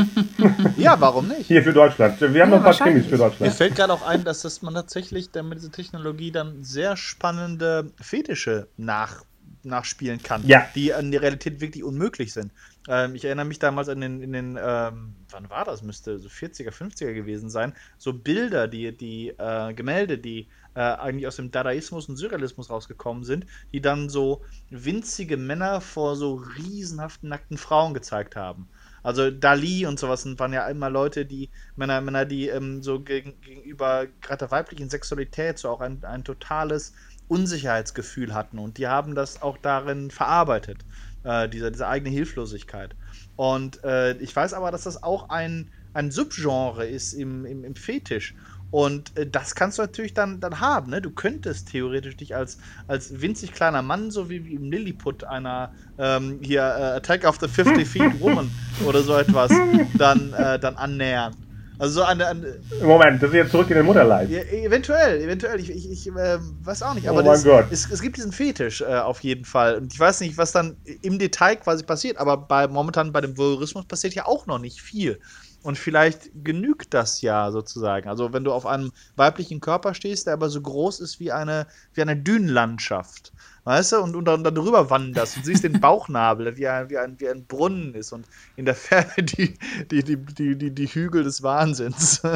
ja, warum nicht? Hier für Deutschland. Wir haben ja, noch ein paar Krimis für Deutschland. Mir fällt gerade auch ein, dass das man tatsächlich damit diese Technologie dann sehr spannende Fetische nach nachspielen kann, ja. die an der Realität wirklich unmöglich sind. Ähm, ich erinnere mich damals an den, in den, ähm, wann war das? Müsste so 40er, 50er gewesen sein. So Bilder, die, die äh, Gemälde, die äh, eigentlich aus dem Dadaismus und Surrealismus rausgekommen sind, die dann so winzige Männer vor so riesenhaften nackten Frauen gezeigt haben. Also Dali und sowas waren ja immer Leute, die Männer, Männer, die ähm, so gegen, gegenüber gerade der weiblichen Sexualität so auch ein, ein totales Unsicherheitsgefühl hatten und die haben das auch darin verarbeitet, äh, diese, diese eigene Hilflosigkeit. Und äh, ich weiß aber, dass das auch ein, ein Subgenre ist im, im, im Fetisch. Und äh, das kannst du natürlich dann, dann haben. Ne? Du könntest theoretisch dich als, als winzig kleiner Mann, so wie, wie im Lilliput einer ähm, hier äh, Attack of the 50 Feet Woman oder so etwas, dann, äh, dann annähern. Also so eine, eine, Moment, das ist jetzt zurück in den Mutterleib. Ja, eventuell, eventuell. Ich, ich, ich äh, weiß auch nicht. Aber oh mein das, Gott. Es, es, gibt diesen Fetisch äh, auf jeden Fall. Und ich weiß nicht, was dann im Detail quasi passiert. Aber bei, momentan bei dem Voyeurismus passiert ja auch noch nicht viel. Und vielleicht genügt das ja sozusagen. Also wenn du auf einem weiblichen Körper stehst, der aber so groß ist wie eine, wie eine Dünenlandschaft, weißt du, und, und dann, dann drüber wanderst und siehst den Bauchnabel, wie ein, wie, ein, wie ein Brunnen ist und in der Ferne die, die, die, die, die, die Hügel des Wahnsinns.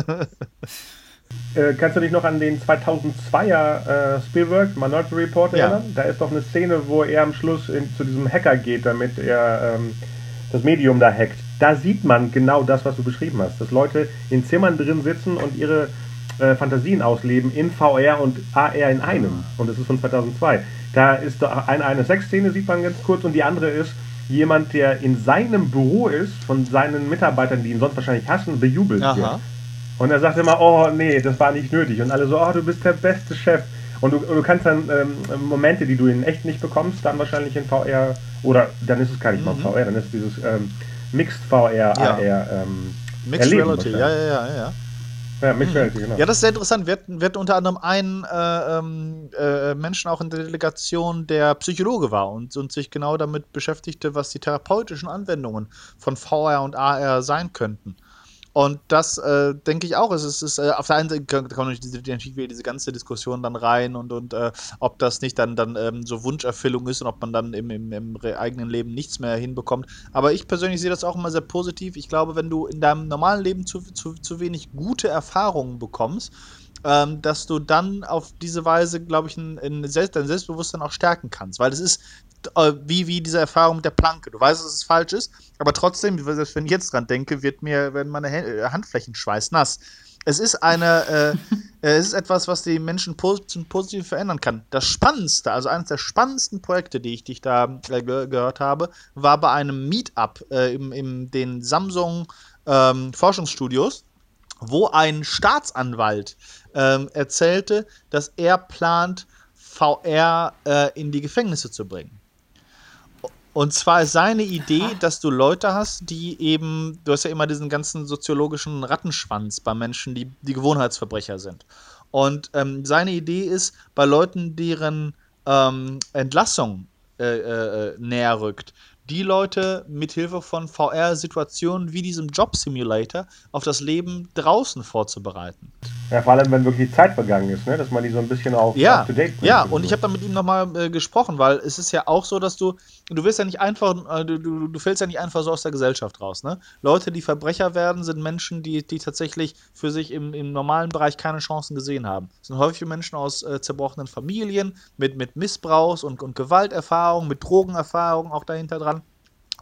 Äh, kannst du dich noch an den 2002er äh, Spielberg, Minority Report, erinnern? Ja. Da ist doch eine Szene, wo er am Schluss in, zu diesem Hacker geht, damit er ähm, das Medium da hackt. Da sieht man genau das, was du beschrieben hast. Dass Leute in Zimmern drin sitzen und ihre äh, Fantasien ausleben in VR und AR in einem. Und das ist von 2002. Da ist doch eine, eine Sexszene, sieht man ganz kurz, und die andere ist, jemand, der in seinem Büro ist, von seinen Mitarbeitern, die ihn sonst wahrscheinlich hassen, bejubelt wird. Und er sagt immer, oh nee, das war nicht nötig. Und alle so, oh, du bist der beste Chef. Und du, du kannst dann ähm, Momente, die du in echt nicht bekommst, dann wahrscheinlich in VR, oder dann ist es gar nicht mal mhm. VR, dann ist es dieses ähm, Mixed VR, ja. AR. Ähm, Mixed Reality, ja, ja, ja, ja. Ja, Mixed Reality, genau. Ja, das ist sehr interessant. Wir hatten, wir hatten unter anderem einen äh, ähm, äh, Menschen auch in der Delegation, der Psychologe war und, und sich genau damit beschäftigte, was die therapeutischen Anwendungen von VR und AR sein könnten. Und das äh, denke ich auch. Es ist, ist äh, auf der einen Seite kommt natürlich diese, diese ganze Diskussion dann rein und, und äh, ob das nicht dann, dann ähm, so Wunscherfüllung ist und ob man dann im, im, im, eigenen Leben nichts mehr hinbekommt. Aber ich persönlich sehe das auch immer sehr positiv. Ich glaube, wenn du in deinem normalen Leben zu, zu, zu wenig gute Erfahrungen bekommst, ähm, dass du dann auf diese Weise, glaube ich, ein, ein Selbst, dein Selbstbewusstsein auch stärken kannst. Weil es ist äh, wie, wie diese Erfahrung mit der Planke. Du weißt, dass es falsch ist, aber trotzdem, wenn ich jetzt dran denke, wird mir, werden meine äh, Handflächen schweißnass. Es ist eine, äh, es ist etwas, was die Menschen positiv, positiv verändern kann. Das Spannendste, also eines der spannendsten Projekte, die ich, die ich da äh, ge gehört habe, war bei einem Meetup äh, im, im den Samsung ähm, Forschungsstudios, wo ein Staatsanwalt ähm, erzählte, dass er plant, VR äh, in die Gefängnisse zu bringen. Und zwar ist seine Idee, dass du Leute hast, die eben, du hast ja immer diesen ganzen soziologischen Rattenschwanz bei Menschen, die, die Gewohnheitsverbrecher sind. Und ähm, seine Idee ist, bei Leuten, deren ähm, Entlassung äh, äh, näher rückt, die Leute mit Hilfe von VR-Situationen wie diesem Job Simulator auf das Leben draußen vorzubereiten. Ja, vor allem, wenn wirklich Zeit vergangen ist, ne? dass man die so ein bisschen auf ja, up to date bringt. Ja, und so. ich habe da mit ihm nochmal äh, gesprochen, weil es ist ja auch so, dass du, du wirst ja nicht einfach, äh, du, du, du fällst ja nicht einfach so aus der Gesellschaft raus. Ne? Leute, die Verbrecher werden, sind Menschen, die, die tatsächlich für sich im, im normalen Bereich keine Chancen gesehen haben. Es sind häufig Menschen aus äh, zerbrochenen Familien, mit, mit Missbrauchs- und, und Gewalterfahrung, mit Drogenerfahrung auch dahinter dran.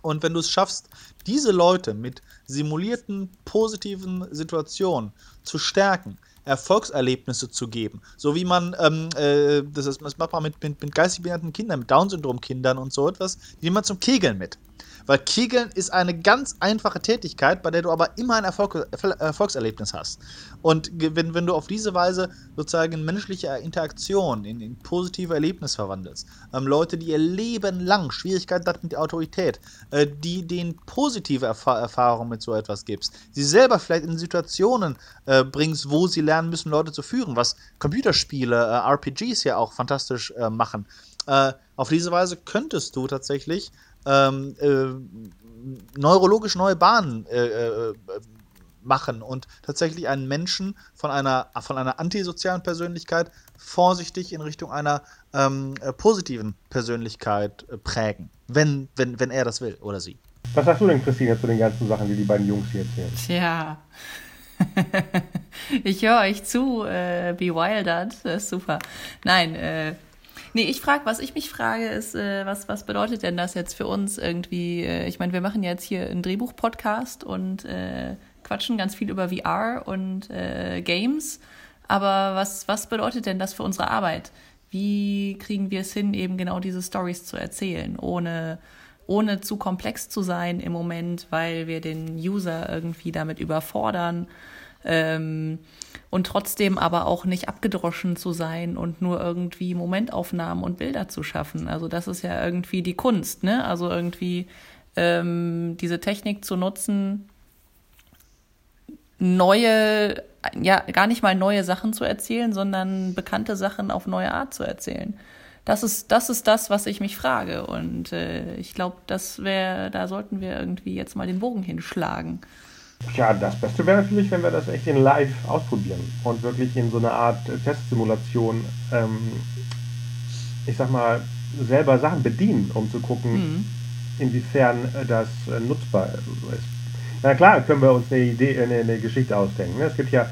Und wenn du es schaffst, diese Leute mit simulierten positiven Situationen zu stärken, Erfolgserlebnisse zu geben. So wie man, ähm, äh, das, ist, das macht man mit, mit, mit geistig behinderten Kindern, mit Down-Syndrom-Kindern und so etwas, die man zum Kegeln mit. Weil Kegeln ist eine ganz einfache Tätigkeit, bei der du aber immer ein Erfolg, Erfolgserlebnis hast. Und wenn, wenn du auf diese Weise sozusagen menschliche Interaktion, in, in positive Erlebnisse verwandelst, ähm, Leute, die ihr Leben lang Schwierigkeiten hatten mit der Autorität, äh, die denen positive Erf Erfahrungen mit so etwas gibst, sie selber vielleicht in Situationen äh, bringst, wo sie lernen müssen, Leute zu führen, was Computerspiele, äh, RPGs ja auch fantastisch äh, machen. Äh, auf diese Weise könntest du tatsächlich ähm, äh, neurologisch neue Bahnen äh, äh, machen und tatsächlich einen Menschen von einer, von einer antisozialen Persönlichkeit vorsichtig in Richtung einer ähm, äh, positiven Persönlichkeit äh, prägen, wenn, wenn, wenn er das will oder sie. Was sagst du denn, Christine, zu den ganzen Sachen, die die beiden Jungs hier erzählen? Tja. ich höre euch zu, äh, bewildert, das ist super. Nein, äh, Nee, ich frage, was ich mich frage, ist, äh, was, was bedeutet denn das jetzt für uns irgendwie? Äh, ich meine, wir machen jetzt hier einen Drehbuch-Podcast und äh, quatschen ganz viel über VR und äh, Games. Aber was, was bedeutet denn das für unsere Arbeit? Wie kriegen wir es hin, eben genau diese Stories zu erzählen, ohne, ohne zu komplex zu sein im Moment, weil wir den User irgendwie damit überfordern? Ähm, und trotzdem aber auch nicht abgedroschen zu sein und nur irgendwie Momentaufnahmen und Bilder zu schaffen. Also das ist ja irgendwie die Kunst, ne? Also irgendwie ähm, diese Technik zu nutzen, neue, ja, gar nicht mal neue Sachen zu erzählen, sondern bekannte Sachen auf neue Art zu erzählen. Das ist, das ist das, was ich mich frage. Und äh, ich glaube, das wäre, da sollten wir irgendwie jetzt mal den Bogen hinschlagen. Ja, das Beste wäre natürlich, wenn wir das echt in live ausprobieren und wirklich in so einer Art Testsimulation, ähm, ich sag mal, selber Sachen bedienen, um zu gucken, mhm. inwiefern das äh, nutzbar ist. Na klar, können wir uns eine Idee, eine, eine Geschichte ausdenken. Ne? Es gibt ja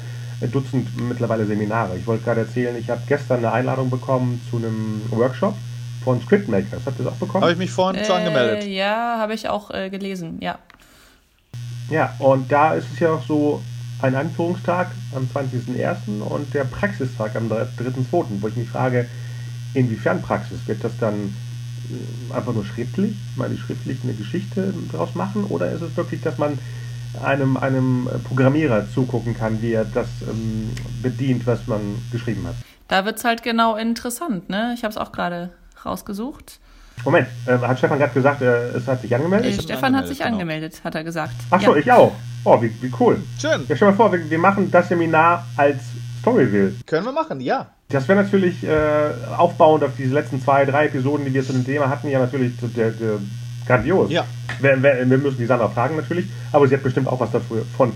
Dutzend mittlerweile Seminare. Ich wollte gerade erzählen, ich habe gestern eine Einladung bekommen zu einem Workshop von Scriptmakers. Habt ihr das auch bekommen? Habe ich mich vorhin äh, schon angemeldet. Ja, habe ich auch äh, gelesen, ja. Ja, und da ist es ja auch so ein Anführungstag am 20.01. und der Praxistag am 3.02., wo ich mich frage, inwiefern Praxis? Wird das dann äh, einfach nur schriftlich, mal schriftlich eine Geschichte daraus machen oder ist es wirklich, dass man einem, einem Programmierer zugucken kann, wie er das ähm, bedient, was man geschrieben hat? Da wird es halt genau interessant, ne? Ich habe es auch gerade rausgesucht. Moment, äh, hat Stefan gerade gesagt, äh, es hat sich angemeldet? Äh, Stefan hat sich genau. angemeldet, hat er gesagt. Ach so, ja. ich auch. Oh, wie, wie cool. Schön. Ja, stell mal vor, wir, wir machen das Seminar als Storyville. Können wir machen, ja. Das wäre natürlich äh, aufbauend auf diese letzten zwei, drei Episoden, die wir zu dem Thema hatten, ja natürlich der, der, grandios. Ja. Wir, wir, wir, müssen die Sandra fragen natürlich, aber sie hat bestimmt auch was davon.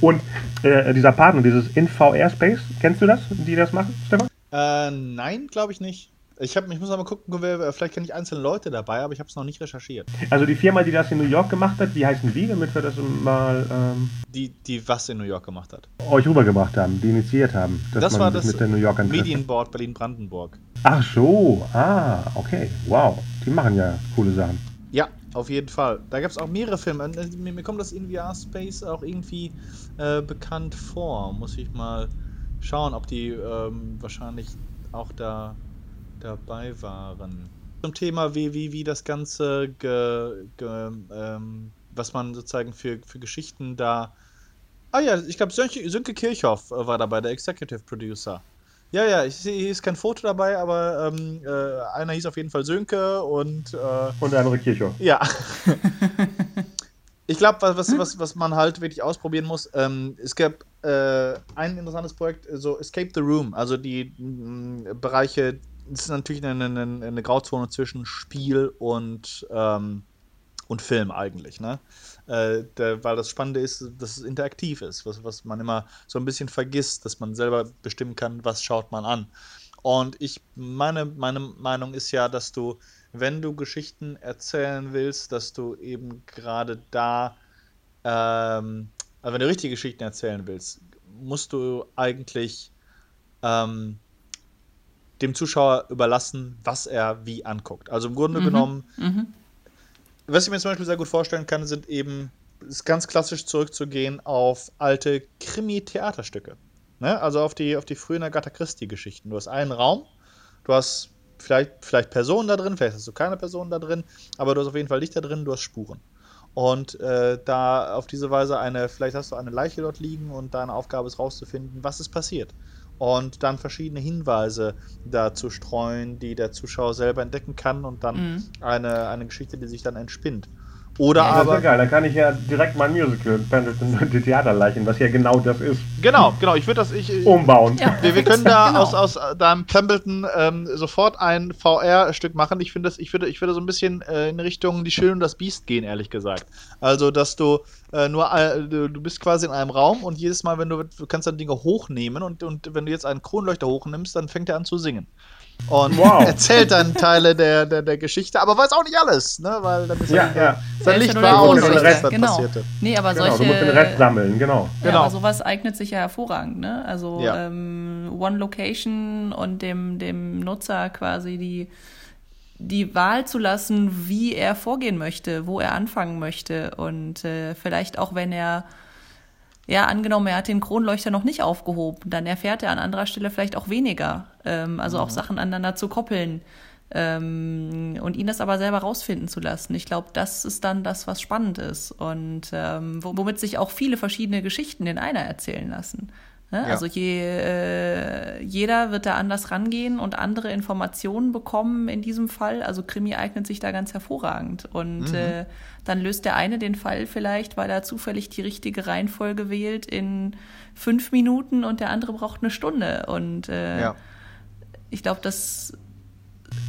Und äh, dieser Partner, dieses InVR Space, kennst du das, die das machen, Stefan? Äh, nein, glaube ich nicht. Ich, hab, ich muss mal gucken, wer, vielleicht kenne ich einzelne Leute dabei, aber ich habe es noch nicht recherchiert. Also die Firma, die das in New York gemacht hat, wie heißen die, damit wir das mal... Ähm, die, die was in New York gemacht hat? Euch rübergebracht haben, die initiiert haben. das war das mit den New Yorkern Medienboard Berlin-Brandenburg. Ach so, ah, okay, wow. Die machen ja coole Sachen. Ja, auf jeden Fall. Da gab es auch mehrere Filme. Mir, mir kommt das in VR Space auch irgendwie äh, bekannt vor. Muss ich mal schauen, ob die ähm, wahrscheinlich auch da dabei waren. Zum Thema, wie, wie, wie das Ganze, ge, ge, ähm, was man sozusagen für, für Geschichten da. Ah ja, ich glaube, Sönke, Sönke Kirchhoff war dabei, der Executive Producer. Ja, ja, ich sehe, hier ist kein Foto dabei, aber ähm, äh, einer hieß auf jeden Fall Sönke und. Äh, und der andere Kirchhoff. Ja. ich glaube, was, was, was man halt wirklich ausprobieren muss, ähm, es gab äh, ein interessantes Projekt, so Escape the Room, also die mh, Bereiche ist natürlich eine, eine, eine, Grauzone zwischen Spiel und, ähm, und Film eigentlich, ne? Äh, der, weil das Spannende ist, dass es interaktiv ist, was, was man immer so ein bisschen vergisst, dass man selber bestimmen kann, was schaut man an. Und ich, meine, meine Meinung ist ja, dass du, wenn du Geschichten erzählen willst, dass du eben gerade da, ähm, also wenn du richtige Geschichten erzählen willst, musst du eigentlich ähm, dem Zuschauer überlassen, was er wie anguckt. Also im Grunde mhm. genommen, mhm. was ich mir zum Beispiel sehr gut vorstellen kann, sind eben, ist ganz klassisch zurückzugehen auf alte Krimi-Theaterstücke. Ne? Also auf die, auf die frühen Agatha Christie-Geschichten. Du hast einen Raum, du hast vielleicht, vielleicht Personen da drin, vielleicht hast du keine Personen da drin, aber du hast auf jeden Fall Lichter drin, du hast Spuren. Und äh, da auf diese Weise eine, vielleicht hast du eine Leiche dort liegen und deine Aufgabe ist rauszufinden, was ist passiert und dann verschiedene Hinweise dazu streuen, die der Zuschauer selber entdecken kann und dann mhm. eine, eine Geschichte, die sich dann entspinnt. Oder ja, aber. Das ist ja geil, da kann ich ja direkt mein Musical, die Theaterleichen, was ja genau das ist. Genau, genau, ich würde das. Ich, Umbauen. Ja, wir, wir können da genau. aus, aus deinem Pembleton ähm, sofort ein VR-Stück machen. Ich finde ich würde, ich würde so ein bisschen äh, in Richtung Die Schön und das Biest gehen, ehrlich gesagt. Also, dass du äh, nur, äh, du, du bist quasi in einem Raum und jedes Mal, wenn du, du kannst dann Dinge hochnehmen und, und wenn du jetzt einen Kronleuchter hochnimmst, dann fängt er an zu singen und wow. erzählt dann Teile der, der, der Geschichte, aber weiß auch nicht alles, ne? weil dann ist ja, ja. sein Licht war aus, was Rest dann genau. passierte. Nee, aber genau, solche, du musst den Rest sammeln, genau. Ja, genau. aber sowas eignet sich ja hervorragend, ne? Also ja. ähm, One Location und dem, dem Nutzer quasi die, die Wahl zu lassen, wie er vorgehen möchte, wo er anfangen möchte und äh, vielleicht auch, wenn er ja, angenommen, er hat den Kronleuchter noch nicht aufgehoben, dann erfährt er an anderer Stelle vielleicht auch weniger. Ähm, also mhm. auch Sachen aneinander zu koppeln ähm, und ihn das aber selber rausfinden zu lassen. Ich glaube, das ist dann das, was spannend ist und ähm, womit sich auch viele verschiedene Geschichten in einer erzählen lassen. Ne? Ja. Also je, äh, jeder wird da anders rangehen und andere Informationen bekommen in diesem Fall. Also Krimi eignet sich da ganz hervorragend. Und mhm. äh, dann löst der eine den Fall vielleicht, weil er zufällig die richtige Reihenfolge wählt in fünf Minuten und der andere braucht eine Stunde. Und äh, ja. ich glaube, das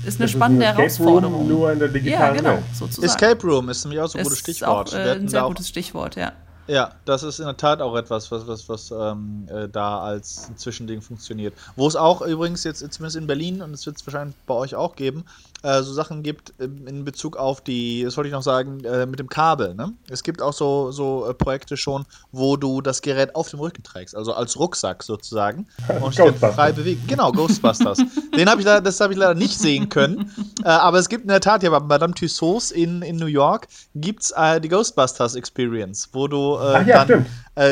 ist eine das spannende ist ein Herausforderung. Room nur in der digitalen ja, genau, sozusagen. Escape Room ist nämlich auch so ein gutes Stichwort. Ist auch, äh, ein sehr gutes Stichwort, ja. Ja, das ist in der Tat auch etwas, was, was, was ähm, äh, da als Zwischending funktioniert. Wo es auch übrigens jetzt zumindest in Berlin, und es wird es wahrscheinlich bei euch auch geben, äh, so Sachen gibt in Bezug auf die, das wollte ich noch sagen, äh, mit dem Kabel. Ne? Es gibt auch so, so äh, Projekte schon, wo du das Gerät auf dem Rücken trägst, also als Rucksack sozusagen. Und frei bewegen. Genau, Ghostbusters. Den habe ich leider, das habe ich leider nicht sehen können. Äh, aber es gibt in der Tat ja bei Madame Tussauds in, in New York gibt es äh, die Ghostbusters Experience, wo du Ach, ja, dann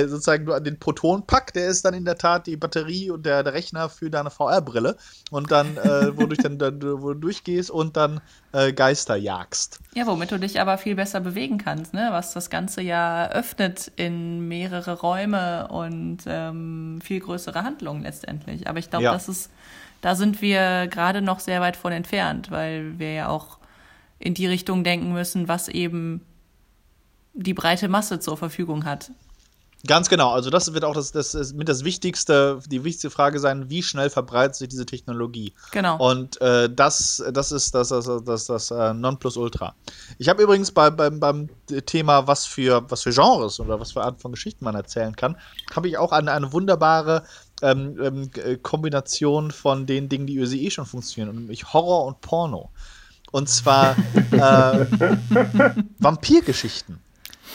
sozusagen du den Proton-Pack, der ist dann in der Tat die Batterie und der, der Rechner für deine VR-Brille. Und dann, wodurch dann, dann wo du durchgehst und dann äh, Geister jagst. Ja, womit du dich aber viel besser bewegen kannst, ne? was das Ganze ja öffnet in mehrere Räume und ähm, viel größere Handlungen letztendlich. Aber ich glaube, ja. das ist, da sind wir gerade noch sehr weit von entfernt, weil wir ja auch in die Richtung denken müssen, was eben die breite Masse zur Verfügung hat. Ganz genau. Also das wird auch das, das mit das wichtigste, die wichtigste Frage sein, wie schnell verbreitet sich diese Technologie. Genau. Und äh, das, das ist das, das, das, das äh, Nonplusultra. Ich habe übrigens bei, beim, beim Thema, was für, was für Genres oder was für Art von Geschichten man erzählen kann, habe ich auch eine, eine wunderbare ähm, ähm, Kombination von den Dingen, die eh schon funktionieren, nämlich Horror und Porno. Und zwar äh, Vampirgeschichten.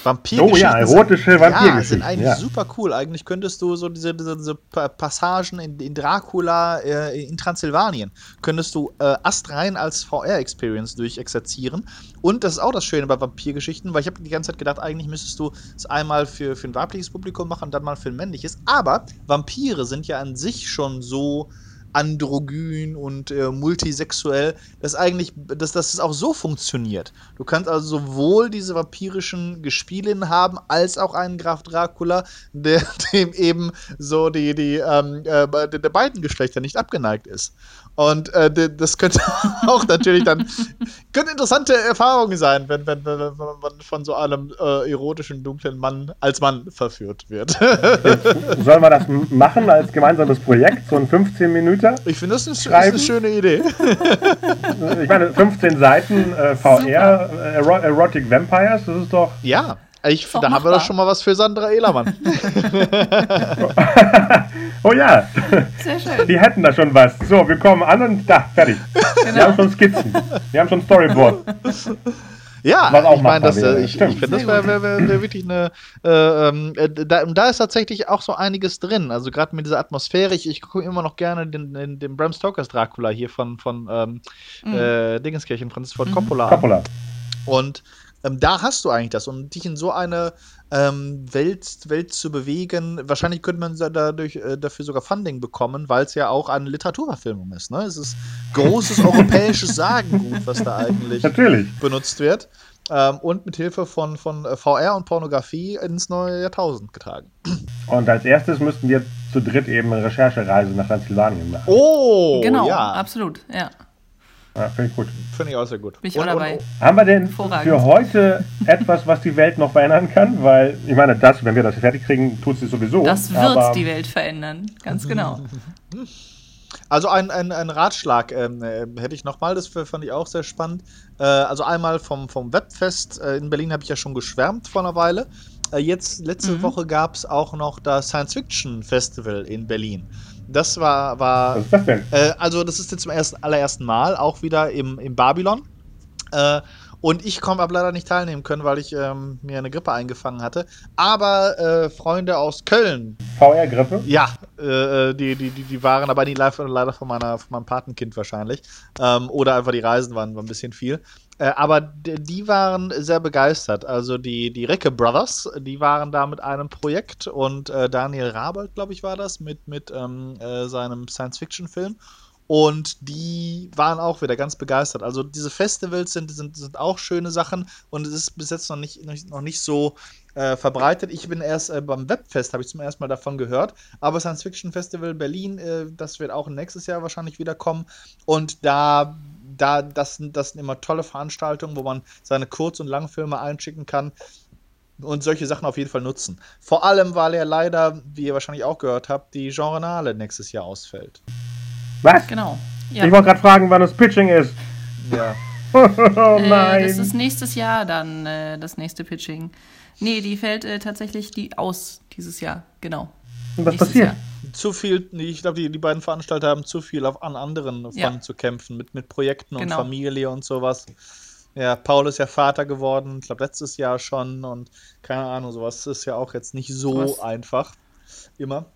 Vampirgeschichten. Oh ja, erotische Vampirgeschichten. Ja, sind eigentlich ja. super cool. Eigentlich könntest du so diese, diese, diese Passagen in, in Dracula äh, in Transsilvanien, könntest du äh, astrein als VR-Experience durchexerzieren. Und das ist auch das Schöne bei Vampirgeschichten, weil ich habe die ganze Zeit gedacht, eigentlich müsstest du es einmal für, für ein weibliches Publikum machen und dann mal für ein männliches. Aber Vampire sind ja an sich schon so androgyn und äh, multisexuell, dass eigentlich, dass, dass es auch so funktioniert. Du kannst also sowohl diese vampirischen Gespielinnen haben, als auch einen Graf Dracula, der dem eben so die, die, ähm, äh, der, der beiden Geschlechter nicht abgeneigt ist. Und äh, das könnte auch natürlich dann könnte interessante Erfahrungen sein, wenn, wenn, wenn, man von so einem äh, erotischen, dunklen Mann als Mann verführt wird. Sollen wir das machen als gemeinsames Projekt, so ein 15 Minuten? Ich finde, das ist, ist, eine schöne Idee. ich meine, 15 Seiten äh, VR, äh, Erotic Vampires, das ist doch. Ja. Ich, da machbar. haben wir doch schon mal was für Sandra Ehlermann. oh ja. Sehr schön. Die hätten da schon was. So, wir kommen an und da, fertig. Genau. Wir haben schon Skizzen. Wir haben schon Storyboard. Ja, was auch ich meine, das, äh, ich, ich finde, das wäre wär, wär, wär wirklich eine. Äh, ähm, äh, da, da, ist tatsächlich auch so einiges drin. Also gerade mit dieser Atmosphäre. Ich, ich gucke immer noch gerne den, den, den, Bram Stokers Dracula hier von, von ähm, mhm. äh, Dingenskirchen, Francis Ford mhm. Coppola. Coppola. Und ähm, da hast du eigentlich das. Und dich in so eine ähm, Welt, Welt zu bewegen, wahrscheinlich könnte man dadurch, äh, dafür sogar Funding bekommen, weil es ja auch eine Literaturverfilmung ist. Ne? Es ist großes europäisches Sagengut, was da eigentlich Natürlich. benutzt wird. Ähm, und mit Hilfe von, von äh, VR und Pornografie ins neue Jahrtausend getragen. Und als erstes müssten wir zu dritt eben eine Recherchereise nach Transsilvanien machen. Oh, genau, ja. absolut, ja. Ja, finde ich gut. Finde ich auch sehr gut. Bin ich auch dabei. haben wir denn für heute etwas, was die Welt noch verändern kann? Weil, ich meine, das, wenn wir das fertig kriegen, tut sie sowieso. Das wird die Welt verändern, ganz genau. Also ein, ein, ein Ratschlag ähm, äh, hätte ich nochmal, das fand ich auch sehr spannend. Äh, also einmal vom, vom Webfest äh, in Berlin habe ich ja schon geschwärmt vor einer Weile. Äh, jetzt, letzte mhm. Woche gab es auch noch das Science Fiction Festival in Berlin. Das war. war Was ist das denn? Äh, also, das ist jetzt zum ersten, allerersten Mal auch wieder im, im Babylon. Äh, und ich komme aber leider nicht teilnehmen können, weil ich ähm, mir eine Grippe eingefangen hatte. Aber äh, Freunde aus Köln. VR-Grippe? Ja, äh, die, die, die, die waren aber nie live, leider von, meiner, von meinem Patenkind wahrscheinlich. Ähm, oder einfach die Reisen waren, waren ein bisschen viel. Äh, aber die waren sehr begeistert. Also die, die Recke Brothers, die waren da mit einem Projekt und äh, Daniel Rabold, glaube ich, war das, mit, mit ähm, äh, seinem Science-Fiction-Film. Und die waren auch wieder ganz begeistert. Also diese Festivals sind, sind, sind auch schöne Sachen und es ist bis jetzt noch nicht, noch nicht so äh, verbreitet. Ich bin erst äh, beim Webfest, habe ich zum ersten Mal davon gehört. Aber Science Fiction Festival Berlin, äh, das wird auch nächstes Jahr wahrscheinlich wieder kommen. Und da da, das, das sind immer tolle Veranstaltungen, wo man seine Kurz- und Langfilme einschicken kann und solche Sachen auf jeden Fall nutzen. Vor allem, weil er leider, wie ihr wahrscheinlich auch gehört habt, die Genrenale nächstes Jahr ausfällt. Was? Genau. Ja. Ich wollte gerade fragen, wann das Pitching ist. Ja. oh nein. Äh, das ist nächstes Jahr dann äh, das nächste Pitching. Nee, die fällt äh, tatsächlich die aus dieses Jahr, genau. Und was passiert? Jahr. Zu viel, ich glaube, die, die beiden Veranstalter haben zu viel auf, an anderen Fronten ja. zu kämpfen, mit, mit Projekten genau. und Familie und sowas. Ja, Paul ist ja Vater geworden, ich glaube letztes Jahr schon und keine Ahnung, sowas ist ja auch jetzt nicht so Was? einfach. Immer.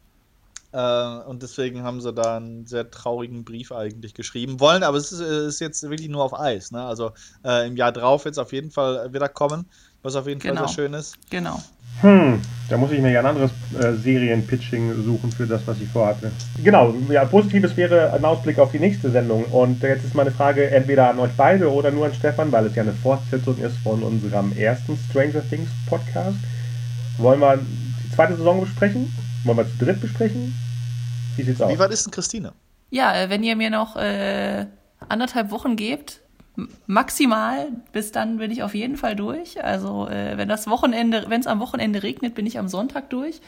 Äh, und deswegen haben sie da einen sehr traurigen Brief eigentlich geschrieben. Wollen, aber es ist, äh, ist jetzt wirklich nur auf Eis. Ne? Also äh, im Jahr drauf wird es auf jeden Fall wieder kommen, was auf jeden genau. Fall sehr schön ist. Genau. Hm, da muss ich mir ja ein anderes äh, Serienpitching suchen für das, was ich vorhatte. Genau, ja, positives wäre ein Ausblick auf die nächste Sendung. Und jetzt ist meine Frage entweder an euch beide oder nur an Stefan, weil es ja eine Fortsetzung ist von unserem ersten Stranger Things Podcast. Wollen wir die zweite Saison besprechen? Wollen wir zu dritt besprechen? Wie sieht's aus? Wie weit ist denn Christine? Ja, äh, wenn ihr mir noch äh, anderthalb Wochen gebt, maximal, bis dann bin ich auf jeden Fall durch. Also äh, wenn das Wochenende, wenn es am Wochenende regnet, bin ich am Sonntag durch.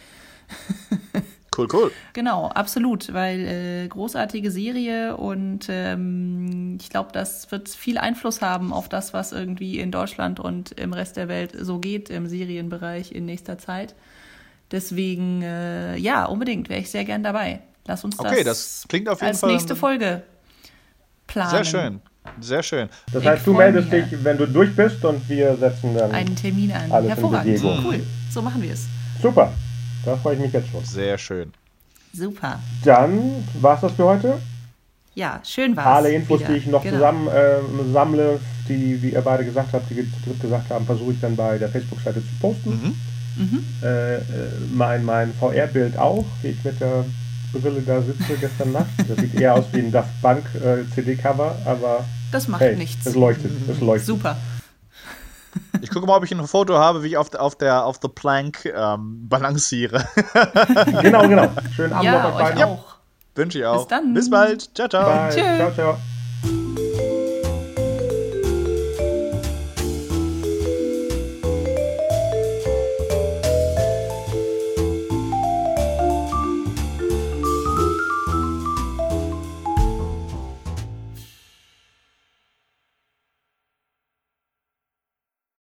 cool, cool. Genau, absolut, weil äh, großartige Serie und ähm, ich glaube, das wird viel Einfluss haben auf das, was irgendwie in Deutschland und im Rest der Welt so geht im Serienbereich in nächster Zeit. Deswegen, äh, ja, unbedingt, wäre ich sehr gern dabei. Lass uns das, okay, das klingt auf jeden als Fall nächste Folge planen. Sehr schön. Sehr schön. Das ich heißt, du meldest mir. dich, wenn du durch bist und wir setzen dann einen Termin an. Alles Hervorragend. Cool. So machen wir es. Super. Da freue ich mich jetzt schon. Sehr schön. Super. Dann war es das für heute. Ja, schön war es. Alle Infos, wieder. die ich noch genau. zusammen äh, sammle, die, wie ihr beide gesagt habt, die wir gesagt haben, versuche ich dann bei der Facebook-Seite zu posten. Mhm. Mhm. Äh, äh, mein mein VR-Bild auch, wie ich mit der Brille da sitze gestern Nacht. Das sieht eher aus wie ein Daft Bank äh, CD-Cover, aber das macht hey, nichts. Es leuchtet, es leuchtet. Super. Ich gucke mal, ob ich ein Foto habe, wie ich auf, der, auf, der, auf der Plank ähm, balanciere. genau, genau. Schönen Abend ja, noch euch beiden. auch. Wünsche ich auch. Bis dann. Bis bald. Ciao, ciao. Bye. Ciao, ciao.